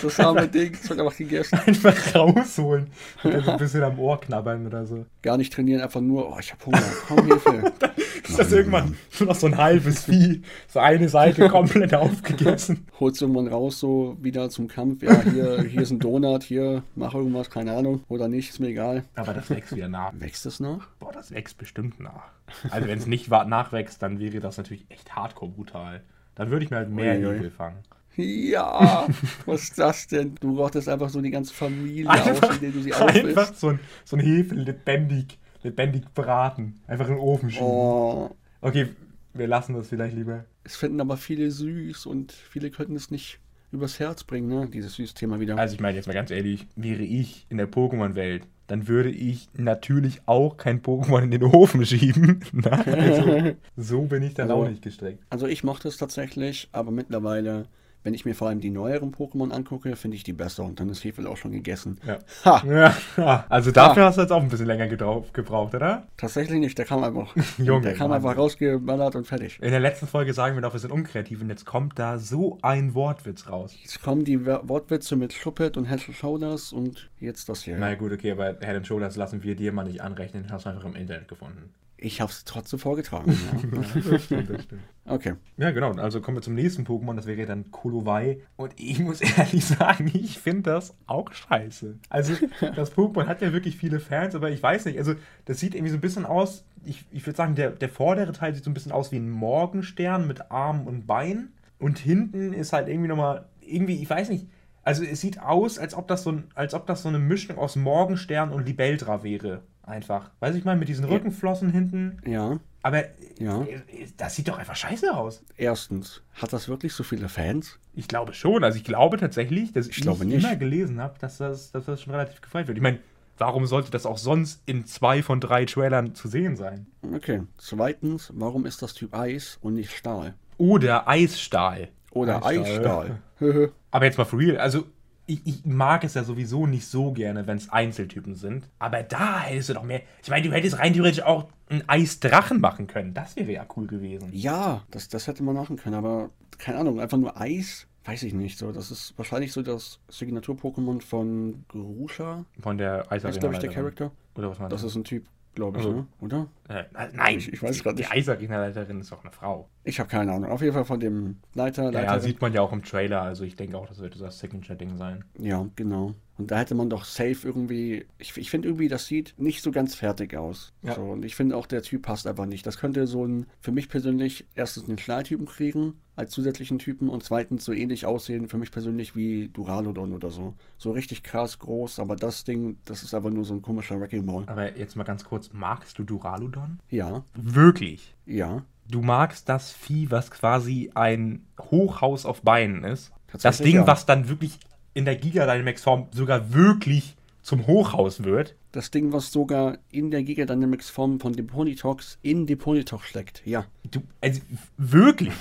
Das arme Ding, das wird einfach gegessen. Einfach rausholen und dann so ein bisschen am Ohr knabbern oder so. Gar nicht trainieren, einfach nur, oh, ich hab Hunger, komm Hefe. dann ist das irgendwann nur noch so ein halbes Vieh, so eine Seite komplett aufgegessen. Holst du irgendwann raus, so wieder zum Kampf, ja, hier, hier ist ein Donut, hier, mach irgendwas, keine Ahnung, oder nicht, ist mir egal. Aber das wächst wieder nach. Wächst es nach? Boah, das wächst bestimmt nach. Also wenn es nicht nachwächst, dann wäre das natürlich echt hardcore brutal. Dann würde ich mir halt mehr Igel fangen. Ja, was ist das denn? Du rottest einfach so die ganze Familie einfach, aus, indem du sie aufisst. Einfach so ein, so ein Hefe lebendig, lebendig braten. Einfach in den Ofen schieben. Oh. Okay, wir lassen das vielleicht lieber. Es finden aber viele süß und viele könnten es nicht übers Herz bringen, ne? Dieses süße Thema wieder. Also ich meine jetzt mal ganz ehrlich, wäre ich in der Pokémon-Welt dann würde ich natürlich auch kein Pokémon in den Ofen schieben. also, so bin ich dann also, auch nicht gestreckt. Also ich mochte es tatsächlich, aber mittlerweile wenn ich mir vor allem die neueren Pokémon angucke, finde ich die besser und dann ist Hefel auch schon gegessen. Ja. Ha. ja. Also dafür ha. hast du jetzt auch ein bisschen länger gebraucht, oder? Tatsächlich nicht, der kam einfach. Junge, der kam einfach rausgeballert und fertig. In der letzten Folge sagen wir doch, wir sind unkreativ und jetzt kommt da so ein Wortwitz raus. Jetzt kommen die Wortwitze mit Schuppet und Head Shoulders und jetzt das hier. Na gut, okay, aber Head Shoulders lassen wir dir mal nicht anrechnen, hast du einfach im Internet gefunden. Ich habe es trotzdem vorgetragen. Ja. das stimmt, das stimmt. Okay. Ja, genau. Also kommen wir zum nächsten Pokémon. Das wäre dann Kolowai. Und ich muss ehrlich sagen, ich finde das auch scheiße. Also, das Pokémon hat ja wirklich viele Fans, aber ich weiß nicht. Also, das sieht irgendwie so ein bisschen aus. Ich, ich würde sagen, der, der vordere Teil sieht so ein bisschen aus wie ein Morgenstern mit Armen und Beinen. Und hinten ist halt irgendwie nochmal irgendwie, ich weiß nicht. Also es sieht aus, als ob das so, ein, als ob das so eine Mischung aus Morgenstern und Libeldra wäre. Einfach. Weiß ich mal, mit diesen Rückenflossen hinten. Ja. Aber Ja. äh, das sieht doch einfach scheiße aus. Erstens, hat das wirklich so viele Fans? Ich glaube schon. Also ich glaube tatsächlich, dass ich, nicht. immer gelesen habe, dass das, dass das schon relativ gefeiert wird. Ich meine, warum sollte das auch sonst in zwei von drei Trailern zu sehen sein? Okay. Zweitens, warum ist das Typ Eis und nicht Stahl? Oder Eisstahl. Oder Eisstahl. Eisstahl. Aber jetzt mal for real, also ich, ich mag es ja sowieso nicht so gerne, wenn es Einzeltypen sind. Aber da hättest du doch mehr. Ich meine, du hättest rein theoretisch auch einen Eisdrachen machen können. Das wäre ja cool gewesen. ja, das, das hätte man machen können, aber keine Ahnung, einfach nur Eis, weiß ich nicht. So, das ist wahrscheinlich so das Signatur-Pokémon von Grusha. Von der ist, glaube ich, der Eisarena. Charakter. Oder was man Das ist ein Typ, glaube ich, Also- ne? oder? Äh, nein, Ich- ich weiß die- grad Die nicht. Eisarena-Leiterin ist doch eine Frau. Ich habe keine Ahnung. Auf jeden Fall von dem Leiter, Ja, ja, Leiterin. sieht man ja auch im Trailer. Also ich denke auch, das wird das Signature-Ding sein. Ja, genau. Und da hätte man doch safe irgendwie. Ich, ich finde irgendwie, das sieht nicht so ganz fertig aus. Ja. So, und ich finde auch, der Typ passt einfach nicht. Das könnte so ein, für mich persönlich, erstens einen Stahltypen kriegen, als zusätzlichen Typen, und zweitens so ähnlich aussehen, für mich persönlich wie Duraludon oder so. So richtig krass groß, aber das Ding, das ist einfach nur so ein komischer Wrecking Ball. Aber jetzt mal ganz kurz, magst du Duraludon? Ja, Wirklich? ja. Du magst das Vieh, was quasi ein Hochhaus auf Beinen ist. Das Ding, ja. was dann wirklich in der Giga Dynamax Form sogar wirklich zum Hochhaus wird. Das Ding, was sogar in der Giga Dynamics Form von Deponitox in Deponitox steckt. Ja. Du, also wirklich.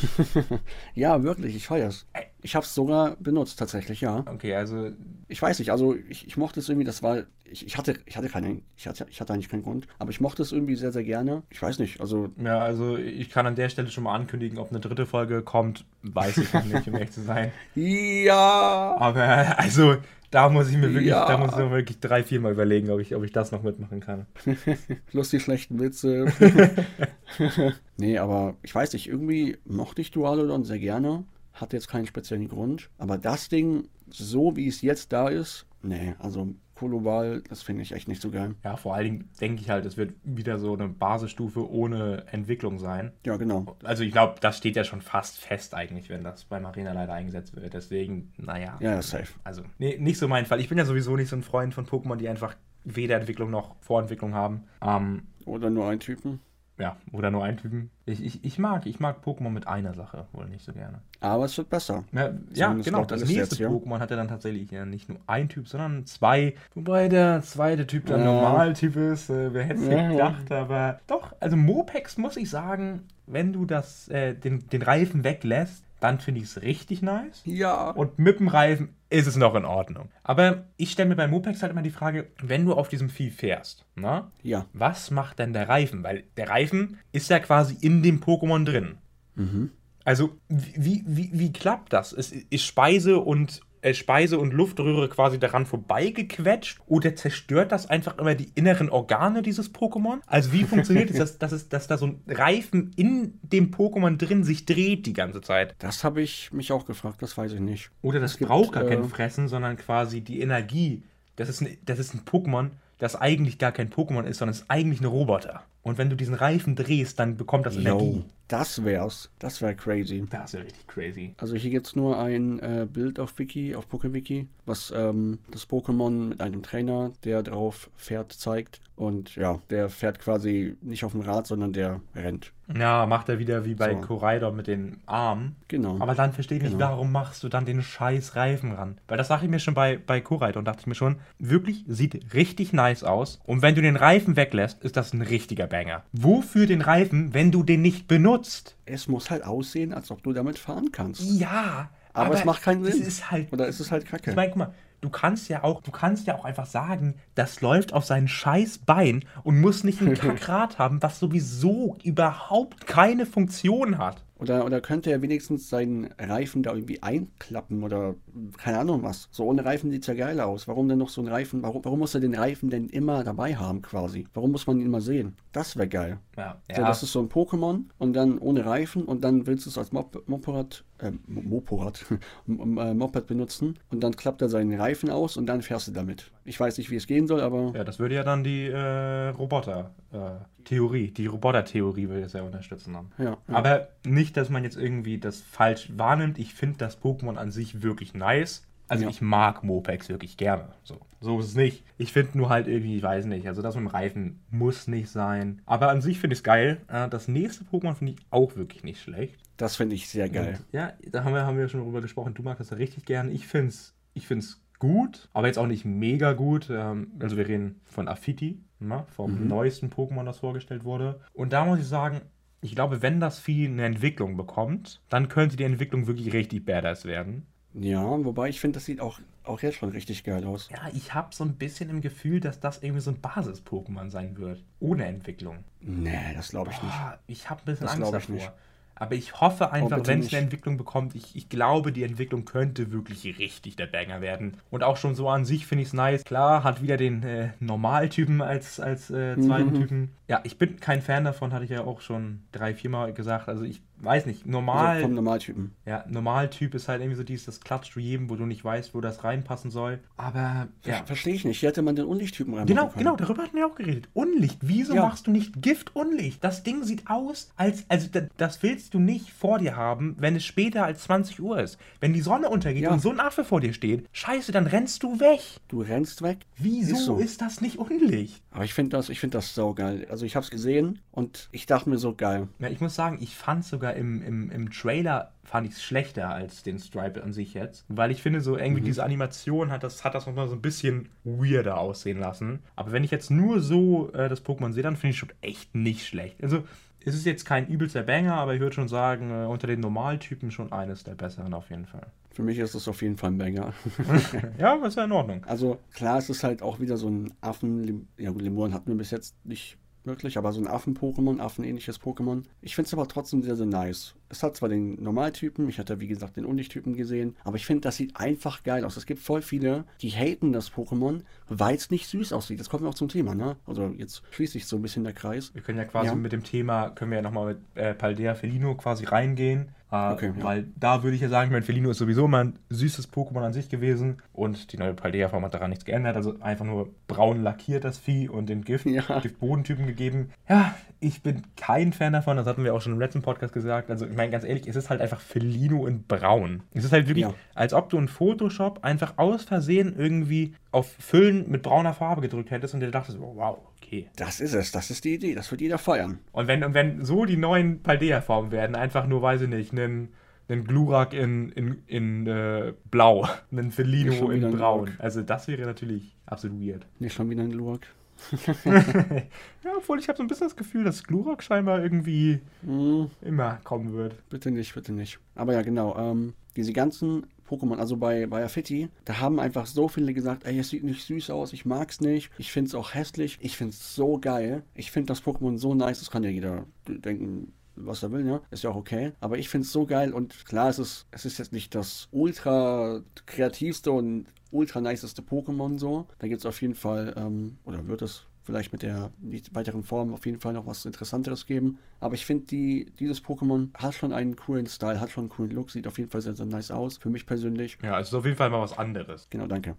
Ja, wirklich, ich feier's. Ich hab's sogar benutzt, tatsächlich, ja. Okay, also Ich weiß nicht, also ich, ich mochte es irgendwie, das war, ich, ich hatte, ich hatte keinen, ich hatte, ich hatte eigentlich keinen Grund, aber ich mochte es irgendwie sehr, sehr gerne. Ich weiß nicht, also Ja, also ich kann an der Stelle schon mal ankündigen, ob eine dritte Folge kommt, weiß ich noch nicht, um ehrlich zu sein. ja, Aber also, da muss ich mir wirklich, Ja. da muss ich mir wirklich drei, vier Mal überlegen, ob ich, ob ich das noch mitmachen kann. plus die schlechten Witze. nee, aber ich weiß nicht, irgendwie mochte ich Dualodon sehr gerne, hatte jetzt keinen speziellen Grund, aber das Ding, so wie es jetzt da ist, nee, also Kolobal, das finde ich echt nicht so geil. Ja, vor allen Dingen denke ich halt, es wird wieder so eine Basisstufe ohne Entwicklung sein. Ja, genau. Also ich glaube, das steht ja schon fast fest eigentlich, wenn das beim Arena leider eingesetzt wird. Deswegen, naja. Ja, ja, safe. Also, nee, nicht so mein Fall. Ich bin ja sowieso nicht so ein Freund von Pokémon, die einfach weder Entwicklung noch Vorentwicklung haben. Ähm, Oder nur ein Typen. Ja, oder nur einen Typen. Ich, ich, ich mag, ich mag Pokémon mit einer Sache wohl nicht so gerne. Aber es wird besser. Ja, ja genau. Das nächste jetzt, ja. Pokémon hatte dann tatsächlich ja, nicht nur ein Typ, sondern zwei. Wobei der zweite Typ dann Ja. Normaltyp ist. Äh, wer hätte es Ja. gedacht? Aber doch, also Mopex muss ich sagen, wenn du das, äh, den, den Reifen weglässt, dann finde ich es richtig nice. Ja. Und mit dem Reifen ist es noch in Ordnung. Aber ich stelle mir bei Mopex halt immer die Frage, wenn du auf diesem Vieh fährst, na, Ja. was macht denn der Reifen? Weil der Reifen ist ja quasi in dem Pokémon drin. Mhm. Also, wie, wie, wie klappt das? Ist, ist Speise und äh, Speise und Luftröhre quasi daran vorbeigequetscht oder zerstört das einfach immer die inneren Organe dieses Pokémon? Also wie funktioniert es, dass, dass, es, dass da so ein Reifen in dem Pokémon drin sich dreht die ganze Zeit? Das habe ich mich auch gefragt, das weiß ich nicht. Oder das gibt, braucht gar äh, kein Fressen, sondern quasi die Energie. Das ist, ein, das ist ein Pokémon, das eigentlich gar kein Pokémon ist, sondern es ist eigentlich ein Roboter. Und wenn du diesen Reifen drehst, dann bekommt das Energie. Yo, das wär's. Das wäre crazy. Das ja richtig crazy. Also hier gibt's nur ein äh, Bild auf Wiki, auf PokeWiki, was ähm, das Pokémon mit einem Trainer, der drauf fährt, zeigt. Und ja, der fährt quasi nicht auf dem Rad, sondern der rennt. Ja, macht er wieder wie bei So. Koraidon mit den Armen. Genau. Aber dann verstehe ich nicht, Genau. warum machst du dann den scheiß Reifen ran? Weil das sage ich mir schon bei, bei Koraidon, dachte ich mir schon, wirklich sieht richtig nice aus. Und wenn du den Reifen weglässt, ist das ein richtiger Banger. Wofür den Reifen, wenn du den nicht benutzt? es muss halt aussehen, als ob du damit fahren kannst. Ja, Aber es macht keinen Sinn. ist halt Oder ist es halt kacke? Ich meine, guck mal, du kannst ja auch, du kannst ja auch einfach sagen, das läuft auf sein scheiß Bein und muss nicht ein Kackrad haben, was sowieso überhaupt keine Funktion hat. Oder, oder könnte er wenigstens seinen Reifen da irgendwie einklappen oder keine Ahnung was. So ohne Reifen sieht es ja geil aus. Warum denn noch so ein Reifen? Warum, warum muss er den Reifen denn immer dabei haben quasi? Warum muss man ihn immer sehen? Das wäre geil. Ja, So, das ist so ein Pokémon und dann ohne Reifen und dann willst du es als Mop Moporad, äh, Moporad, äh, Moped benutzen und dann klappt er seinen Reifen aus und dann fährst du damit. Ich weiß nicht, wie es gehen soll, aber. Ja, das würde ja dann die äh, Roboter-Theorie, die Roboter-Theorie würde es ja unterstützen dann. Ja, ja. Aber nicht, dass man jetzt irgendwie das falsch wahrnimmt. Ich finde das Pokémon an sich wirklich nice. Also Ja. ich mag Mopex wirklich gerne. So, so ist es nicht. Ich finde nur halt irgendwie, ich weiß nicht, also das mit dem Reifen muss nicht sein. Aber an sich finde ich es geil. Äh, Das nächste Pokémon finde ich auch wirklich nicht schlecht. Das finde ich sehr geil. Ja, da haben wir, haben wir schon drüber gesprochen. Du magst das ja richtig gern. Ich finde es ich find's gut, aber jetzt auch nicht mega gut. Ähm, Also wir reden von Affiti, ne, vom neuesten Pokémon, das vorgestellt wurde. Und da muss ich sagen, ich glaube, wenn das Vieh eine Entwicklung bekommt, dann könnte die Entwicklung wirklich richtig badass werden. Ja, wobei ich finde, das sieht auch, auch jetzt schon richtig geil aus. Ja, ich habe so ein bisschen im Gefühl, dass das irgendwie so ein Basis-Pokémon sein wird. Ohne Entwicklung. Nee, das glaube ich nicht. Boah, ich habe ein bisschen Das Angst glaub ich davor. nicht. Aber ich hoffe einfach, bitte wenn es eine Entwicklung bekommt, ich, ich glaube, die Entwicklung könnte wirklich richtig der Banger werden. Und auch schon so an sich finde ich es nice. Klar, hat wieder den äh, Normaltypen als, als äh, zweiten Mhm. Typen. Ja, ich bin kein Fan davon, hatte ich ja auch schon drei, viermal gesagt. Also ich weiß nicht, normal. Also vom Normaltypen. ja, Normaltyp ist halt irgendwie so dieses, das klatscht zu jedem, wo du nicht weißt, wo das reinpassen soll. Aber ja. Verstehe ich nicht. Hier hätte man den Unlichttypen reinmachen Genau, genau, darüber hatten wir auch geredet. Unlicht. Wieso Ja. machst du nicht Gift-Unlicht? Das Ding sieht aus, als, also da- das willst du nicht vor dir haben, wenn es später als 20 Uhr ist. Wenn die Sonne untergeht Ja. und so ein Affe vor dir steht, scheiße, dann rennst du weg. Du rennst weg. Wieso Ist so. ist das nicht Unlicht? Aber ich finde das, ich finde das saugeil. Also ich habe es gesehen und ich dachte mir so geil. Ja, ich muss sagen, ich fand sogar im, im, im Trailer fand ich es schlechter als den Stripe an sich jetzt. Weil ich finde, so irgendwie diese Animation hat das, hat das nochmal so ein bisschen weirder aussehen lassen. Aber wenn ich jetzt nur so äh, das Pokémon sehe, dann finde ich schon echt nicht schlecht. Also es ist jetzt kein übelster Banger, aber ich würde schon sagen, äh, unter den Normaltypen schon eines der besseren auf jeden Fall. Für mich ist es auf jeden Fall ein Banger. ja, ist ja in Ordnung. Also klar, es ist halt auch wieder so ein Affen. Ja, gut, Lemuren hatten wir bis jetzt nicht wirklich, aber so ein Affen-Pokémon, Affenähnliches Pokémon. Ich finde es aber trotzdem sehr, sehr nice. Es hat zwar den Normaltypen, ich hatte wie gesagt den Unlichttypen gesehen, aber ich finde, das sieht einfach geil aus. Es gibt voll viele, die haten das Pokémon, weil es nicht süß aussieht. Das kommt auch zum Thema, ne? Also jetzt schließt sich so ein bisschen der Kreis. Wir können ja quasi Ja. mit dem Thema, können wir ja nochmal mit äh, Paldea Felino quasi reingehen. Äh, Okay, ja. Weil da würde ich ja sagen, ich meine, Felino ist sowieso mal ein süßes Pokémon an sich gewesen und die neue Paldea-Form hat daran nichts geändert. Also einfach nur braun lackiert das Vieh und den Gift, Ja. Giftbodentypen gegeben. Ja, ich bin kein Fan davon, das hatten wir auch schon im letzten Podcast gesagt. Also ich meine, ganz ehrlich, es ist halt einfach Felino in braun. Es ist halt wirklich, Ja. als ob du in Photoshop einfach aus Versehen irgendwie auf Füllen mit brauner Farbe gedrückt hättest und dir dachtest, wow, okay. Das ist es, das ist die Idee, das wird jeder feiern. Und wenn, und wenn so die neuen Paldea-Formen werden, einfach nur, weiß ich nicht, einen, einen Glurak in, in, in äh, Blau, einen Felino in Braun. Glurak. Also das wäre natürlich absolut weird. Nicht schon wieder ein Lurk. ja, obwohl ich habe so ein bisschen das Gefühl, dass Glurak scheinbar irgendwie Hm. immer kommen wird. Bitte nicht, bitte nicht. Aber ja, genau. Ähm, diese ganzen Pokémon, also bei, bei Affiti, da haben einfach so viele gesagt, ey, es sieht nicht süß aus, ich mag's nicht, ich find's auch hässlich, ich find's so geil. Ich find das Pokémon so nice, das kann ja jeder denken, was er will, ja. Ist ja auch okay. Aber ich find's so geil und klar, es ist, es ist jetzt nicht das ultra kreativste und ultra niceste Pokémon so. Da gibt's auf jeden Fall, ähm, oder wird es vielleicht mit der weiteren Form auf jeden Fall noch was Interessanteres geben. Aber ich finde, die, dieses Pokémon hat schon einen coolen Style, hat schon einen coolen Look, sieht auf jeden Fall sehr, sehr nice aus. Für mich persönlich. Ja, es ist auf jeden Fall mal was anderes. Genau, danke.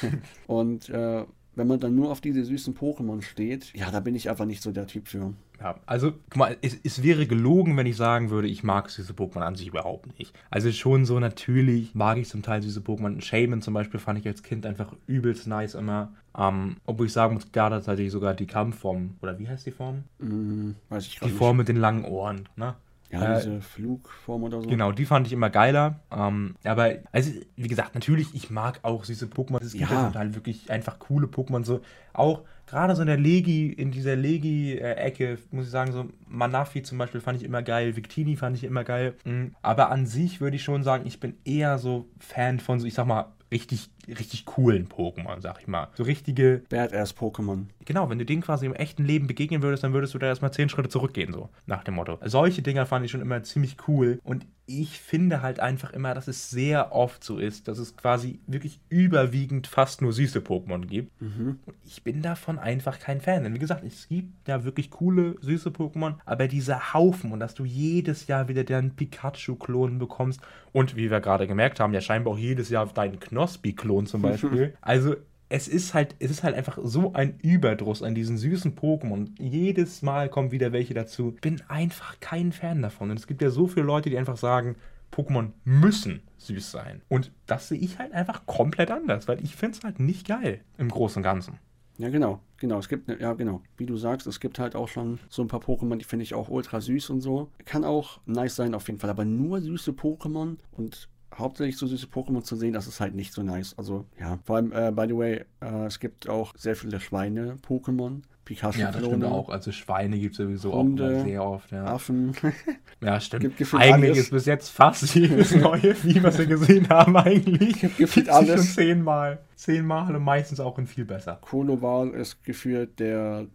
Und äh, wenn man dann nur auf diese süßen Pokémon steht, ja, da bin ich einfach nicht so der Typ für. Ja, also, guck mal, es, es wäre gelogen, wenn ich sagen würde, ich mag süße Pokémon an sich überhaupt nicht. Also schon so natürlich mag ich zum Teil süße Pokémon. Shaman zum Beispiel fand ich als Kind einfach übelst nice immer. Ähm, obwohl ich sagen muss, da tatsächlich sogar die Kampfform, oder wie heißt die Form? Hm, weiß ich Die gerade nicht. Form mit den langen Ohren, ne? Ja, Äh, diese Flugform oder so. Genau, die fand ich immer geiler. Ähm, aber, also, wie gesagt, natürlich, ich mag auch süße Pokémon. Es gibt Ja. Teil wirklich einfach coole Pokémon. So, auch gerade so in der Legi, in dieser Legi-Ecke, muss ich sagen, so Manafi zum Beispiel fand ich immer geil, Victini fand ich immer geil. Mhm. Aber an sich würde ich schon sagen, ich bin eher so Fan von so, ich sag mal, richtig, richtig coolen Pokémon, sag ich mal. So richtige, Badass-Pokémon. genau, wenn du denen quasi im echten Leben begegnen würdest, dann würdest du da erstmal zehn Schritte zurückgehen, so nach dem Motto. Solche Dinger fand ich schon immer ziemlich cool und ich finde halt einfach immer, dass es sehr oft so ist, dass es quasi wirklich überwiegend fast nur süße Pokémon gibt. Mhm. Und ich bin davon einfach kein Fan. Denn wie gesagt, es gibt ja wirklich coole, süße Pokémon, aber dieser Haufen und dass du jedes Jahr wieder deinen Pikachu-Klon bekommst und wie wir gerade gemerkt haben, ja scheinbar auch jedes Jahr deinen Knospi-Klon zum Beispiel. also es ist halt, es ist halt einfach so ein Überdruss an diesen süßen Pokémon. Jedes Mal kommen wieder welche dazu. Bin einfach kein Fan davon. Und es gibt ja so viele Leute, die einfach sagen, Pokémon müssen süß sein. Und das sehe ich halt einfach komplett anders, weil ich finde es halt nicht geil im Großen und Ganzen. Ja, genau, genau. Es gibt, ja, genau. Wie du sagst, es gibt halt auch schon so ein paar Pokémon, die finde ich auch ultra süß und so. Kann auch nice sein auf jeden Fall, aber nur süße Pokémon und hauptsächlich so süße Pokémon zu sehen, das ist halt nicht so nice. Also ja, vor allem, äh, by the way, äh, es gibt auch sehr viele Schweine-Pokémon. Pikachu ja, das stimmt auch. Also Schweine gibt es sowieso Hunde, auch sehr oft. Ja. Affen. ja, stimmt. eigentlich alles. ist bis jetzt fast jedes neue Vieh, was wir gesehen haben, eigentlich. Gibt gefühlt alles. schon zehnmal. Zehnmal und meistens auch in viel besser. Koloval ist gefühlt der,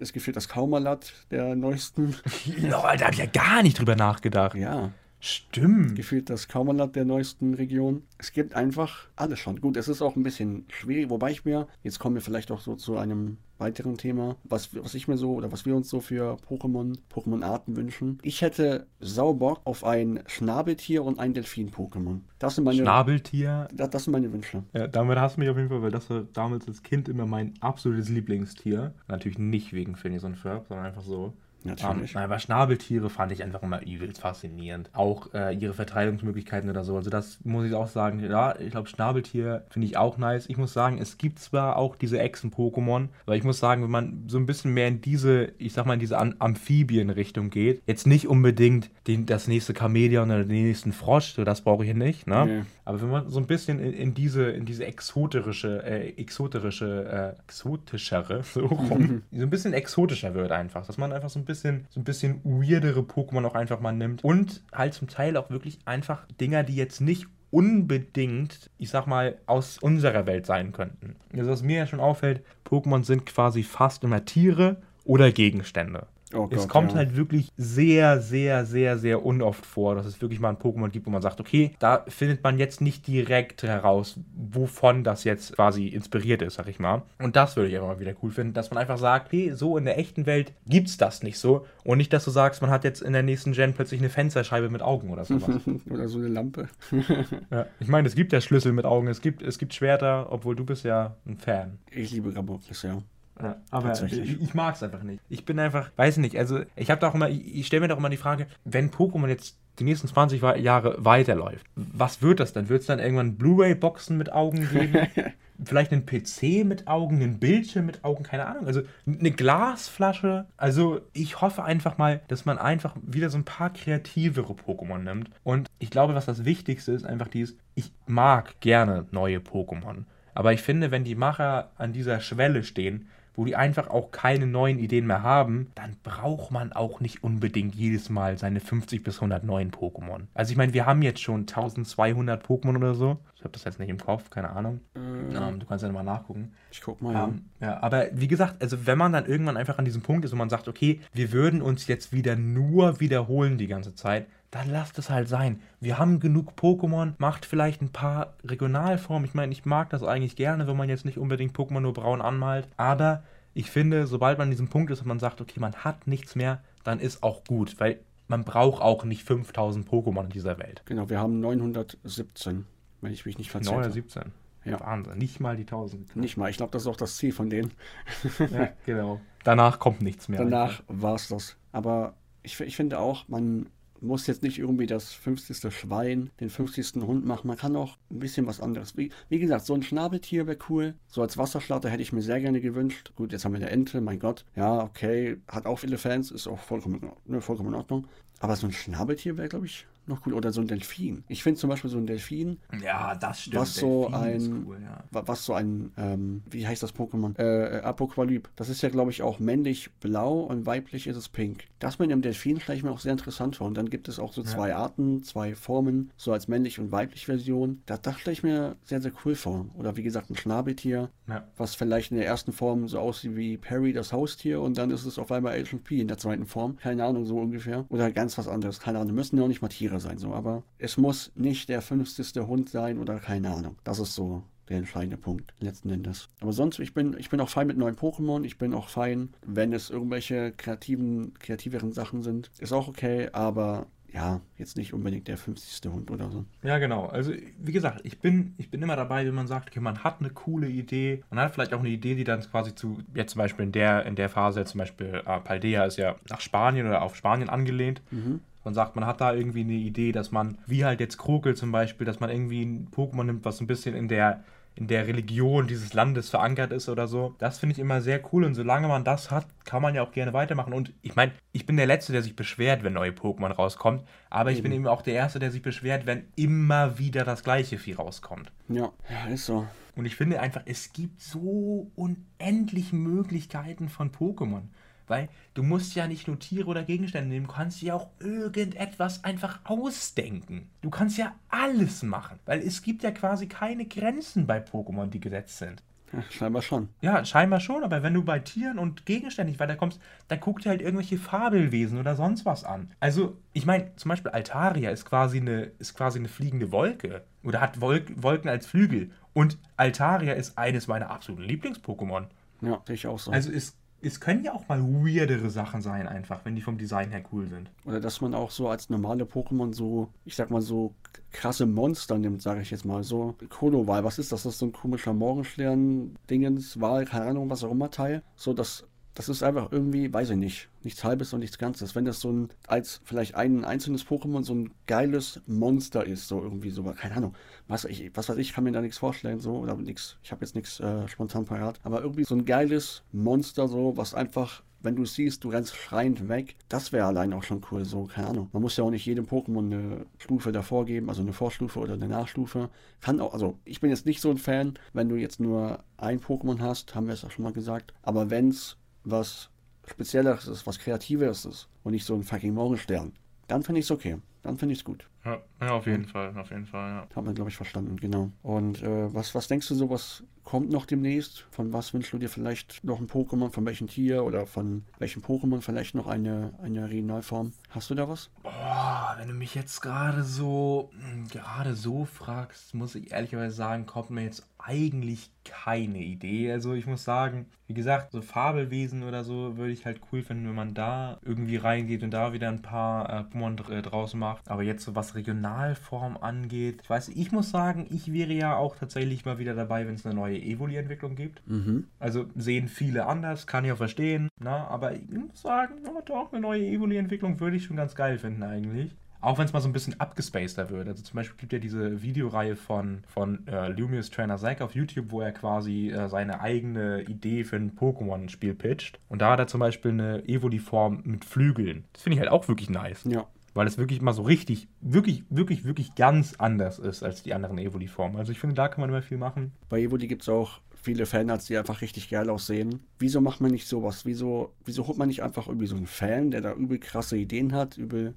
ist gefühlt das Kaumalat der neuesten. Lol, da habe ich ja gar nicht drüber nachgedacht. Ja. Stimmt. Gefühlt das Kaumerland der neuesten Region. Es gibt einfach alles schon. Gut, es ist auch ein bisschen schwierig, wobei ich mir, jetzt kommen wir vielleicht auch so zu einem weiteren Thema, was, was ich mir so oder was wir uns so für Pokémon, Pokémon-Arten wünschen. Ich hätte Saubock auf ein Schnabeltier und ein Delfin-Pokémon. Das sind meine Schnabeltier. Das, das, sind meine Wünsche. Ja, damit hast du mich auf jeden Fall, weil das war damals als Kind immer mein absolutes Lieblingstier. Natürlich nicht wegen Phineas und Ferb, sondern einfach so. Natürlich. Um, aber Schnabeltiere fand ich einfach immer übelst faszinierend. Auch äh, ihre Verteidigungsmöglichkeiten oder so. Also das muss ich auch sagen. Ja, ich glaube, Schnabeltier finde ich auch nice. Ich muss sagen, es gibt zwar auch diese Echsen-Pokémon, aber ich muss sagen, wenn man so ein bisschen mehr in diese, ich sag mal, in diese Amphibien-Richtung geht, jetzt nicht unbedingt den, das nächste Chameleon oder den nächsten Frosch, so das brauche ich nicht, ne? Nee. Aber wenn man so ein bisschen in, in diese, in diese exoterische, äh, exoterische, äh, exotischere, so rum, so ein bisschen exotischer wird einfach, dass man einfach so ein bisschen, so ein bisschen weirdere Pokémon auch einfach mal nimmt und halt zum Teil auch wirklich einfach Dinger, die jetzt nicht unbedingt, ich sag mal, aus unserer Welt sein könnten. Also was mir ja schon auffällt, Pokémon sind quasi fast immer Tiere oder Gegenstände. Oh Gott, es kommt ja. halt wirklich sehr, sehr, sehr, sehr unoft vor, dass es wirklich mal ein Pokémon gibt, wo man sagt, okay, da findet man jetzt nicht direkt heraus, wovon das jetzt quasi inspiriert ist, sag ich mal. Und das würde ich einfach mal wieder cool finden, dass man einfach sagt, okay, so in der echten Welt gibt's das nicht so. Und nicht, dass du sagst, man hat jetzt in der nächsten Gen plötzlich eine Fensterscheibe mit Augen oder sowas. oder so eine Lampe. ja, ich meine, es gibt ja Schlüssel mit Augen, es gibt, es gibt Schwerter, obwohl du bist ja ein Fan. Ich liebe Raboklis, ja. Ja, aber ich, ich mag es einfach nicht. Ich bin einfach, weiß nicht, also ich habe da auch immer, ich, ich stelle mir doch immer die Frage, wenn Pokémon jetzt die nächsten 20 Jahre weiterläuft, was wird das dann? Wird es dann irgendwann Blu-ray-Boxen mit Augen geben? Vielleicht einen PC mit Augen, einen Bildschirm mit Augen, keine Ahnung. Also eine Glasflasche. Also ich hoffe einfach mal, dass man einfach wieder so ein paar kreativere Pokémon nimmt. Und ich glaube, was das Wichtigste ist, einfach dieses, ich mag gerne neue Pokémon. Aber ich finde, wenn die Macher an dieser Schwelle stehen, wo die einfach auch keine neuen Ideen mehr haben, dann braucht man auch nicht unbedingt jedes Mal seine 50 bis 100 neuen Pokémon. Also ich meine, wir haben jetzt schon 1200 Pokémon oder so. Ich habe das jetzt nicht im Kopf, keine Ahnung. Mm. Um, du kannst ja mal nachgucken. Ich guck mal. Um, ja. ja, aber wie gesagt, also wenn man dann irgendwann einfach an diesem Punkt ist und man sagt, okay, wir würden uns jetzt wieder nur wiederholen die ganze Zeit, dann lasst es halt sein. Wir haben genug Pokémon, macht vielleicht ein paar Regionalformen. Ich meine, ich mag das eigentlich gerne, wenn man jetzt nicht unbedingt Pokémon nur braun anmalt. Aber ich finde, sobald man an diesem Punkt ist und man sagt, okay, man hat nichts mehr, dann ist auch gut, weil man braucht auch nicht 5000 Pokémon in dieser Welt. Genau, wir haben 917, wenn ich mich nicht verzählt 917. Ja. Wahnsinn, nicht mal die 1000. Nicht mal, ich glaube, das ist auch das Ziel von denen. ja, genau. Danach kommt nichts mehr. Danach war es das. Aber ich, ich finde auch, man muss jetzt nicht irgendwie das 50. Schwein, den 50. Hund machen. Man kann auch ein bisschen was anderes. Wie, wie gesagt, so ein Schnabeltier wäre cool. So als Wasserschlatter hätte ich mir sehr gerne gewünscht. Gut, jetzt haben wir eine Ente, mein Gott. Ja, okay, hat auch viele Fans, ist auch vollkommen, ne, vollkommen in Ordnung. Aber so ein Schnabeltier wäre, glaube ich, noch cool. Oder so ein Delfin. Ich finde zum Beispiel so ein Delfin. Ja, das stimmt. Was so ein. Cool, ja. Was so ein. Ähm, wie heißt das Pokémon? Äh, äh Apokalyp. Das ist ja, glaube ich, auch männlich blau und weiblich ist es pink. Das mit dem Delfin stelle ich mir auch sehr interessant vor. Und dann gibt es auch so zwei ja. Arten, zwei Formen, so als männlich und weiblich Version. Das, das stelle ich mir sehr, sehr cool vor. Oder wie gesagt, ein Schnabeltier, ja. was vielleicht in der ersten Form so aussieht wie Perry, das Haustier. Und dann ist es auf einmal Agent P in der zweiten Form. Keine Ahnung, so ungefähr. Oder ganz was anderes. Keine Ahnung. Müssen ja auch nicht mal Tiere Sache sein, so. Aber es muss nicht der 50. Hund sein oder keine Ahnung. Das ist so der entscheidende Punkt letzten Endes. Aber sonst, ich bin, ich bin auch fein mit neuen Pokémon. Ich bin auch fein, wenn es irgendwelche kreativen, kreativeren Sachen sind. Ist auch okay, aber ja, jetzt nicht unbedingt der 50. Hund oder so. Ja, genau. Also, wie gesagt, ich bin, ich bin immer dabei, wenn man sagt, okay, man hat eine coole Idee. Man hat vielleicht auch eine Idee, die dann quasi zu, jetzt zum Beispiel in der, in der Phase, zum Beispiel äh, Paldea ist ja nach Spanien oder auf Spanien angelehnt. Mhm. Man sagt, man hat da irgendwie eine Idee, dass man, wie halt jetzt Krokel zum Beispiel, dass man irgendwie ein Pokémon nimmt, was ein bisschen in der in der Religion dieses Landes verankert ist oder so. Das finde ich immer sehr cool und solange man das hat, kann man ja auch gerne weitermachen. Und ich meine, ich bin der Letzte, der sich beschwert, wenn neue Pokémon rauskommt, aber ich bin eben auch der Erste, der sich beschwert, wenn immer wieder das gleiche Vieh rauskommt. Ja, ja, ist so. Und ich finde einfach, es gibt so unendlich Möglichkeiten von Pokémon. Weil du musst ja nicht nur Tiere oder Gegenstände nehmen, du kannst ja auch irgendetwas einfach ausdenken. Du kannst ja alles machen, weil es gibt ja quasi keine Grenzen bei Pokémon, die gesetzt sind. Ja, scheinbar schon. Ja, scheinbar schon, aber wenn du bei Tieren und Gegenständen nicht weiterkommst, dann guck dir halt irgendwelche Fabelwesen oder sonst was an. Also, ich meine, zum Beispiel Altaria ist quasi eine, ist quasi eine fliegende Wolke. Oder hat Wolk Wolken als Flügel. Und Altaria ist eines meiner absoluten Lieblings-Pokémon. Ja, sehe ich auch so. Also es es können ja auch mal weirdere Sachen sein, einfach, wenn die vom Design her cool sind. Oder dass man auch so als normale Pokémon so, ich sag mal so krasse Monster nimmt, sage ich jetzt mal so. Kolowal, was ist das? Das ist so ein komischer Morgenstern-Dingens, Wahl, keine Ahnung, was auch immer Teil. So, das das ist einfach irgendwie, weiß ich nicht, nichts Halbes und nichts Ganzes. Wenn das so ein, als vielleicht ein einzelnes Pokémon so ein geiles Monster ist, so irgendwie so, keine Ahnung, was, ich, was weiß ich, kann mir da nichts vorstellen, so, oder nichts, ich habe jetzt nichts äh, spontan parat, aber irgendwie so ein geiles Monster, so, was einfach wenn du siehst, du rennst schreiend weg, das wäre allein auch schon cool. So, keine Ahnung. Man muss ja auch nicht jedem Pokémon eine Stufe davor geben, also eine Vorstufe oder eine Nachstufe. Kann auch, also ich bin jetzt nicht so ein Fan, wenn du jetzt nur ein Pokémon hast, haben wir es auch schon mal gesagt. Aber wenn es was Spezielleres ist, was Kreativeres ist und nicht so ein fucking Morgenstern, dann finde ich es okay. Dann finde ich es gut. Ja, ja, auf jeden Fall, auf jeden Fall, ja. Haben wir, glaube ich, verstanden, genau. Und äh, was, was denkst du so, was kommt noch demnächst? Von was wünschst du dir vielleicht noch ein Pokémon? Von welchem Tier oder von welchem Pokémon vielleicht noch eine, eine Regionalform? Hast du da was? Boah, wenn du mich jetzt gerade so, hm, gerade so fragst, muss ich ehrlicherweise sagen, kommt mir jetzt eigentlich keine Idee. Also ich muss sagen, wie gesagt, so Fabelwesen oder so würde ich halt cool finden, wenn man da irgendwie reingeht und da wieder ein paar äh, Pokémon äh, draußen macht. Aber jetzt so was Regionalform angeht, ich weiß, ich muss sagen, ich wäre ja auch tatsächlich mal wieder dabei, wenn es eine neue Evoli-Entwicklung gibt. Mhm. Also sehen viele anders, kann ich auch verstehen. Na, aber ich muss sagen, oh, doch, eine neue Evoli-Entwicklung würde ich schon ganz geil finden eigentlich. Auch wenn es mal so ein bisschen abgespaceder wird. Also zum Beispiel gibt ja diese Videoreihe von, von äh, Lumius Trainer Zack auf YouTube, wo er quasi äh, seine eigene Idee für ein Pokémon-Spiel pitcht. Und da hat er zum Beispiel eine Evoli-Form mit Flügeln. Das finde ich halt auch wirklich nice. Ja. Weil es wirklich mal so richtig, wirklich, wirklich, wirklich ganz anders ist als die anderen Evoli-Formen. Also ich finde, da kann man immer viel machen. Bei Evoli gibt es auch viele Fanarts, die einfach richtig geil aussehen. Wieso macht man nicht sowas? Wieso, wieso holt man nicht einfach irgendwie so einen Fan, der da übel krasse Ideen hat, übel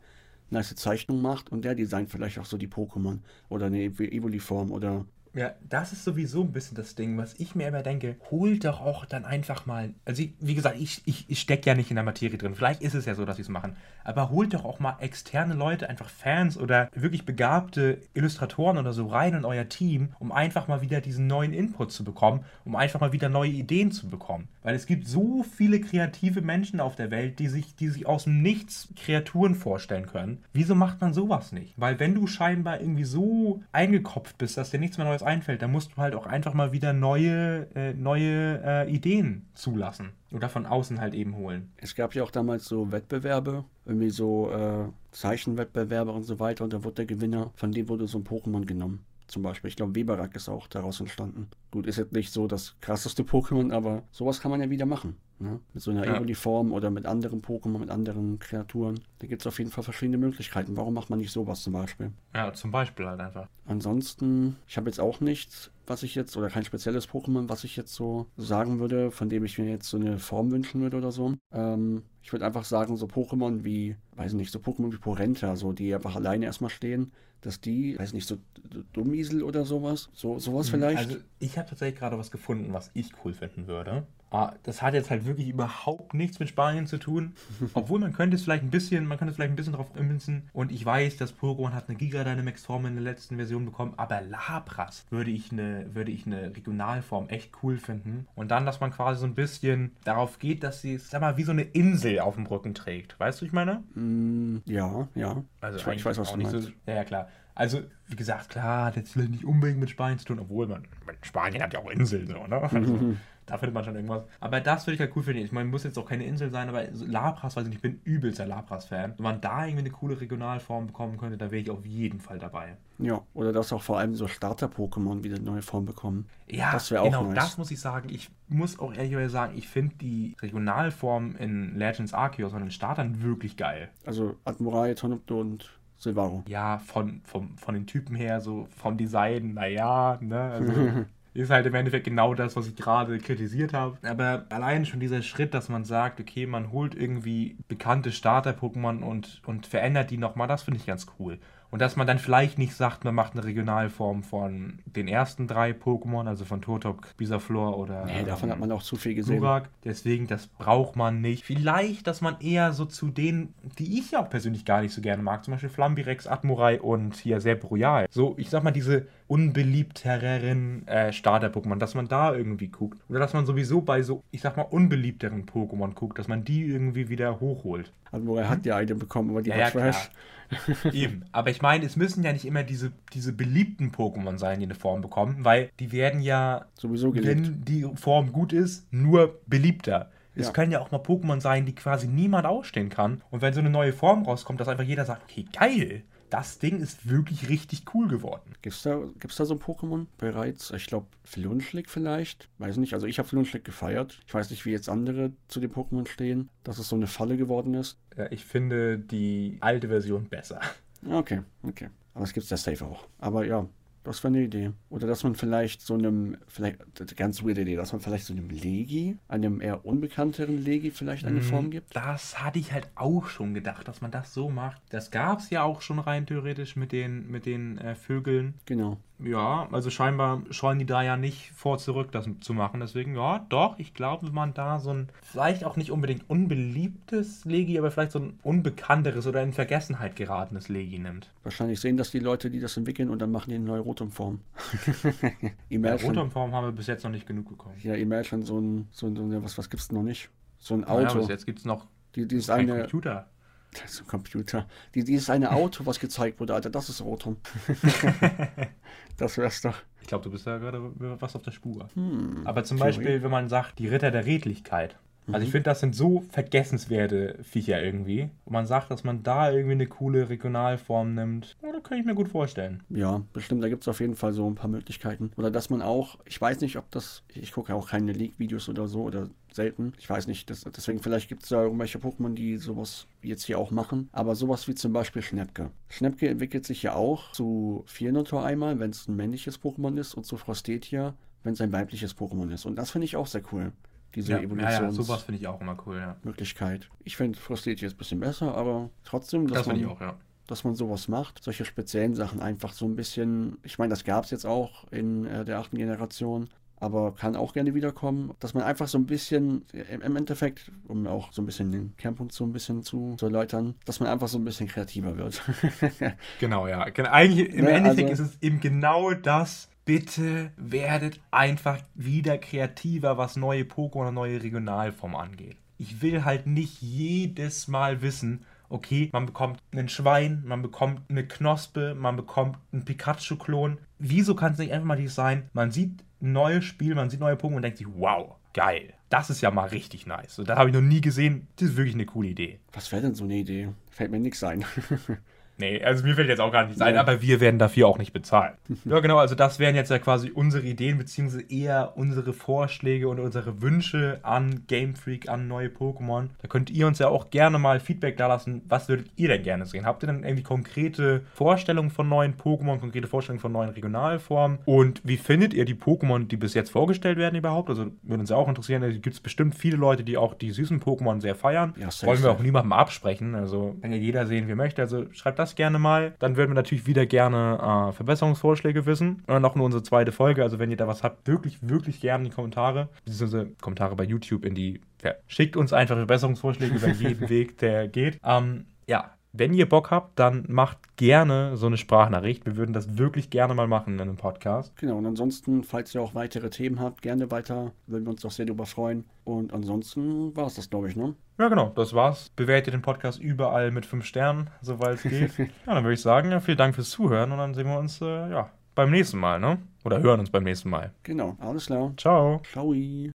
nice Zeichnung macht und der designt vielleicht auch so die Pokémon oder eine Evoli-Form oder ja, das ist sowieso ein bisschen das Ding, was ich mir immer denke, holt doch auch dann einfach mal, also wie gesagt, ich, ich, ich stecke ja nicht in der Materie drin, vielleicht ist es ja so, dass sie es machen, aber holt doch auch mal externe Leute, einfach Fans oder wirklich begabte Illustratoren oder so rein in euer Team, um einfach mal wieder diesen neuen Input zu bekommen, um einfach mal wieder neue Ideen zu bekommen. Weil es gibt so viele kreative Menschen auf der Welt, die sich, die sich aus dem Nichts Kreaturen vorstellen können. Wieso macht man sowas nicht? Weil wenn du scheinbar irgendwie so eingekopft bist, dass dir nichts mehr Neues einfällt, dann musst du halt auch einfach mal wieder neue, äh, neue äh, Ideen zulassen. Oder von außen halt eben holen. Es gab ja auch damals so Wettbewerbe, irgendwie so äh, Zeichenwettbewerbe und so weiter. Und da wurde der Gewinner, von dem wurde so ein Pokémon genommen zum Beispiel. Ich glaube, Weberak ist auch daraus entstanden. Gut, ist jetzt nicht so das krasseste Pokémon, aber sowas kann man ja wieder machen. Ne? Mit so einer ja. Evoli-Form oder mit anderen Pokémon, mit anderen Kreaturen. Da gibt es auf jeden Fall verschiedene Möglichkeiten. Warum macht man nicht sowas zum Beispiel? Ja, zum Beispiel halt einfach. Ansonsten, ich habe jetzt auch nichts, was ich jetzt, oder kein spezielles Pokémon, was ich jetzt so sagen würde, von dem ich mir jetzt so eine Form wünschen würde oder so. Ähm, ich würde einfach sagen, so Pokémon wie, weiß nicht, so Pokémon wie Porenta, so die einfach alleine erstmal stehen, dass die, weiß nicht, so Dummiesel oder sowas, so sowas mhm. vielleicht. Also ich habe tatsächlich gerade was gefunden, was ich cool finden würde. Ah, das hat jetzt halt wirklich überhaupt nichts mit Spanien zu tun. Obwohl man könnte es vielleicht ein bisschen, man könnte es vielleicht ein bisschen drauf ummünzen. Und ich weiß, dass Pokémon hat eine Giga Dynamax Form in der letzten Version bekommen, aber Lapras würde ich eine, würde ich eine Regionalform echt cool finden. Und dann, dass man quasi so ein bisschen darauf geht, dass sie, sag mal, wie so eine Insel auf dem Rücken trägt. Weißt du, ich meine? Mm, ja, ja. Also ich, ich weiß, was auch du nicht meinst. so. Ja, ja, klar. Also, wie gesagt, klar, jetzt vielleicht nicht unbedingt mit Spanien zu tun, obwohl man, Spanien hat ja auch Inseln, so, ne? Also, da findet man schon irgendwas. Aber das würde ich halt cool finden. Ich meine, muss jetzt auch keine Insel sein, aber so Lapras, weiß ich nicht, ich bin übelster Lapras-Fan. Wenn man da irgendwie eine coole Regionalform bekommen könnte, da wäre ich auf jeden Fall dabei. Ja, oder dass auch vor allem so Starter-Pokémon wieder eine neue Form bekommen. Ja, Das wäre auch genau, nice. das muss ich sagen. Ich muss auch ehrlicherweise sagen, ich finde die Regionalform in Legends Arceus von den Startern wirklich geil. Also Admiral, Tonopto und Silvaro. Ja, von, vom, von den Typen her, so vom Design, naja, ne, also ist halt im Endeffekt genau das, was ich gerade kritisiert habe. Aber allein schon dieser Schritt, dass man sagt, okay, man holt irgendwie bekannte Starter-Pokémon und, und verändert die nochmal, das finde ich ganz cool. Und dass man dann vielleicht nicht sagt, man macht eine Regionalform von den ersten drei Pokémon, also von Turtok, Bisaflor oder Nee, davon ähm, hat man auch zu viel gesehen. Glurak. Deswegen, das braucht man nicht. Vielleicht, dass man eher so zu denen, die ich ja auch persönlich gar nicht so gerne mag, zum Beispiel Flambirex, Admurai und hier Serp Royal. So, ich sag mal, diese unbeliebtereren äh, Starter-Pokémon, dass man da irgendwie guckt. Oder dass man sowieso bei so, ich sag mal, unbeliebteren Pokémon guckt, dass man die irgendwie wieder hochholt. Admiral hat ja eine bekommen, aber die Ja, war ja, trash. Eben. Aber ich meine, es müssen ja nicht immer diese, diese beliebten Pokémon sein, die eine Form bekommen, weil die werden ja Sowieso geliebt. wenn die Form gut ist, nur beliebter. Es Ja. können ja auch mal Pokémon sein, die quasi niemand ausstehen kann. Und wenn so eine neue Form rauskommt, dass einfach jeder sagt, okay, geil, das Ding ist wirklich richtig cool geworden. Gibt's da, gibt's da so ein Pokémon bereits? Ich glaube, Flunschlick vielleicht? Weiß nicht. Also ich habe Flunschlick gefeiert. Ich weiß nicht, wie jetzt andere zu dem Pokémon stehen, dass es so eine Falle geworden ist. Ja, ich finde die alte Version besser. Okay, okay. Aber es gibt's ja safe auch. Aber ja, das wäre eine Idee. Oder dass man vielleicht so einem, vielleicht, ganz weirde Idee, dass man vielleicht so einem Legi, einem eher unbekannteren Legi vielleicht eine Form gibt. Das hatte ich halt auch schon gedacht, dass man das so macht. Das gab es ja auch schon rein theoretisch mit den, mit den äh, Vögeln. Genau. Ja, also scheinbar scheuen die da ja nicht vor zurück, das zu machen. Deswegen, ja, doch, ich glaube, wenn man da so ein, vielleicht auch nicht unbedingt unbeliebtes Legi, aber vielleicht so ein unbekannteres oder in Vergessenheit geratenes Legi nimmt. Wahrscheinlich sehen das die Leute, die das entwickeln und dann machen die eine neue Rotom-Form. Ja, Imagine. Rotomform haben wir bis jetzt noch nicht genug bekommen. Ja, Imagine, so ein, so ein, so ein was, was gibt's denn noch nicht? So ein Auto. bis jetzt gibt es noch die, dieses eine, Computer. Das ist ein Computer. Die, dieses eine Auto, was gezeigt wurde, Alter, das ist Rotom. das wär's doch. Ich glaube, du bist da gerade was auf der Spur. Hm, Aber zum Theorie. Beispiel, wenn man sagt, die Ritter der Redlichkeit. Also ich Mhm. finde, das sind so vergessenswerte Viecher irgendwie. Und man sagt, dass man da irgendwie eine coole Regionalform nimmt. Ja, da kann ich mir gut vorstellen. Ja, bestimmt, da gibt es auf jeden Fall so ein paar Möglichkeiten. Oder dass man auch, ich weiß nicht, ob das, ich gucke ja auch keine League-Videos oder so oder selten. Ich weiß nicht, das, deswegen vielleicht gibt es da irgendwelche Pokémon, die sowas jetzt hier auch machen. Aber sowas wie zum Beispiel Schnäppke. Schnäppke entwickelt sich ja auch zu Viernotor einmal, wenn es ein männliches Pokémon ist und zu Frostetia, wenn es ein weibliches Pokémon ist. Und das finde ich auch sehr cool. Diese Ja, ja, ja Evolutions sowas finde ich auch immer cool, ja. Möglichkeit. Ich finde Frostetia ist ein bisschen besser, aber trotzdem, dass Das finde man ich auch, ja. dass man sowas macht, solche speziellen Sachen einfach so ein bisschen, ich meine, das gab es jetzt auch in äh, der achten Generation, aber kann auch gerne wiederkommen, dass man einfach so ein bisschen, im, im Endeffekt, um auch so ein bisschen den Kernpunkt so ein bisschen zu, zu erläutern, dass man einfach so ein bisschen kreativer wird. Genau, ja. Gen- Eigentlich, im Ne, Endeffekt also- ist es eben genau das. Bitte werdet einfach wieder kreativer, was neue Pokémon und neue Regionalformen angeht. Ich will halt nicht jedes Mal wissen, okay, man bekommt einen Schwein, man bekommt eine Knospe, man bekommt einen Pikachu-Klon. Wieso kann es nicht einfach mal nicht sein, man sieht ein neues Spiel, man sieht neue Pokémon und denkt sich, wow, geil. Das ist ja mal richtig nice. Und das habe ich noch nie gesehen. Das ist wirklich eine coole Idee. Was wäre denn so eine Idee? Fällt mir nichts ein. Nee, also mir fällt jetzt auch gar nichts ein, aber wir werden dafür auch nicht bezahlt. ja, genau, also das wären jetzt ja quasi unsere Ideen, beziehungsweise eher unsere Vorschläge und unsere Wünsche an Game Freak, an neue Pokémon. Da könnt ihr uns ja auch gerne mal Feedback da lassen. Was würdet ihr denn gerne sehen? Habt ihr denn irgendwie konkrete Vorstellungen von neuen Pokémon, konkrete Vorstellungen von neuen Regionalformen? Und wie findet ihr die Pokémon, die bis jetzt vorgestellt werden überhaupt? Also würde uns ja auch interessieren, da gibt es bestimmt viele Leute, die auch die süßen Pokémon sehr feiern. Ja, Wollen wir auch niemandem absprechen. Also kann ja jeder sehen, wie möchte. Also schreibt das das gerne mal. Dann würden wir natürlich wieder gerne äh, Verbesserungsvorschläge wissen. Und noch in unsere zweite Folge. Also wenn ihr da was habt, wirklich, wirklich gerne in die Kommentare, beziehungsweise Kommentare bei YouTube in die. Ja, schickt uns einfach Verbesserungsvorschläge über jeden Weg, der geht. Ähm, ja, wenn ihr Bock habt, dann macht gerne so eine Sprachnachricht. Wir würden das wirklich gerne mal machen in einem Podcast. Genau, und ansonsten, falls ihr auch weitere Themen habt, gerne weiter. Würden wir uns doch sehr darüber freuen. Und ansonsten war es das, glaube ich, ne? Ja, genau, das war's. Bewertet den Podcast überall mit fünf Sternen, soweit es geht. ja, dann würde ich sagen, ja, vielen Dank fürs Zuhören und dann sehen wir uns äh, ja, beim nächsten Mal, ne? Oder hören uns beim nächsten Mal. Genau, alles klar. Ciao. Ciao.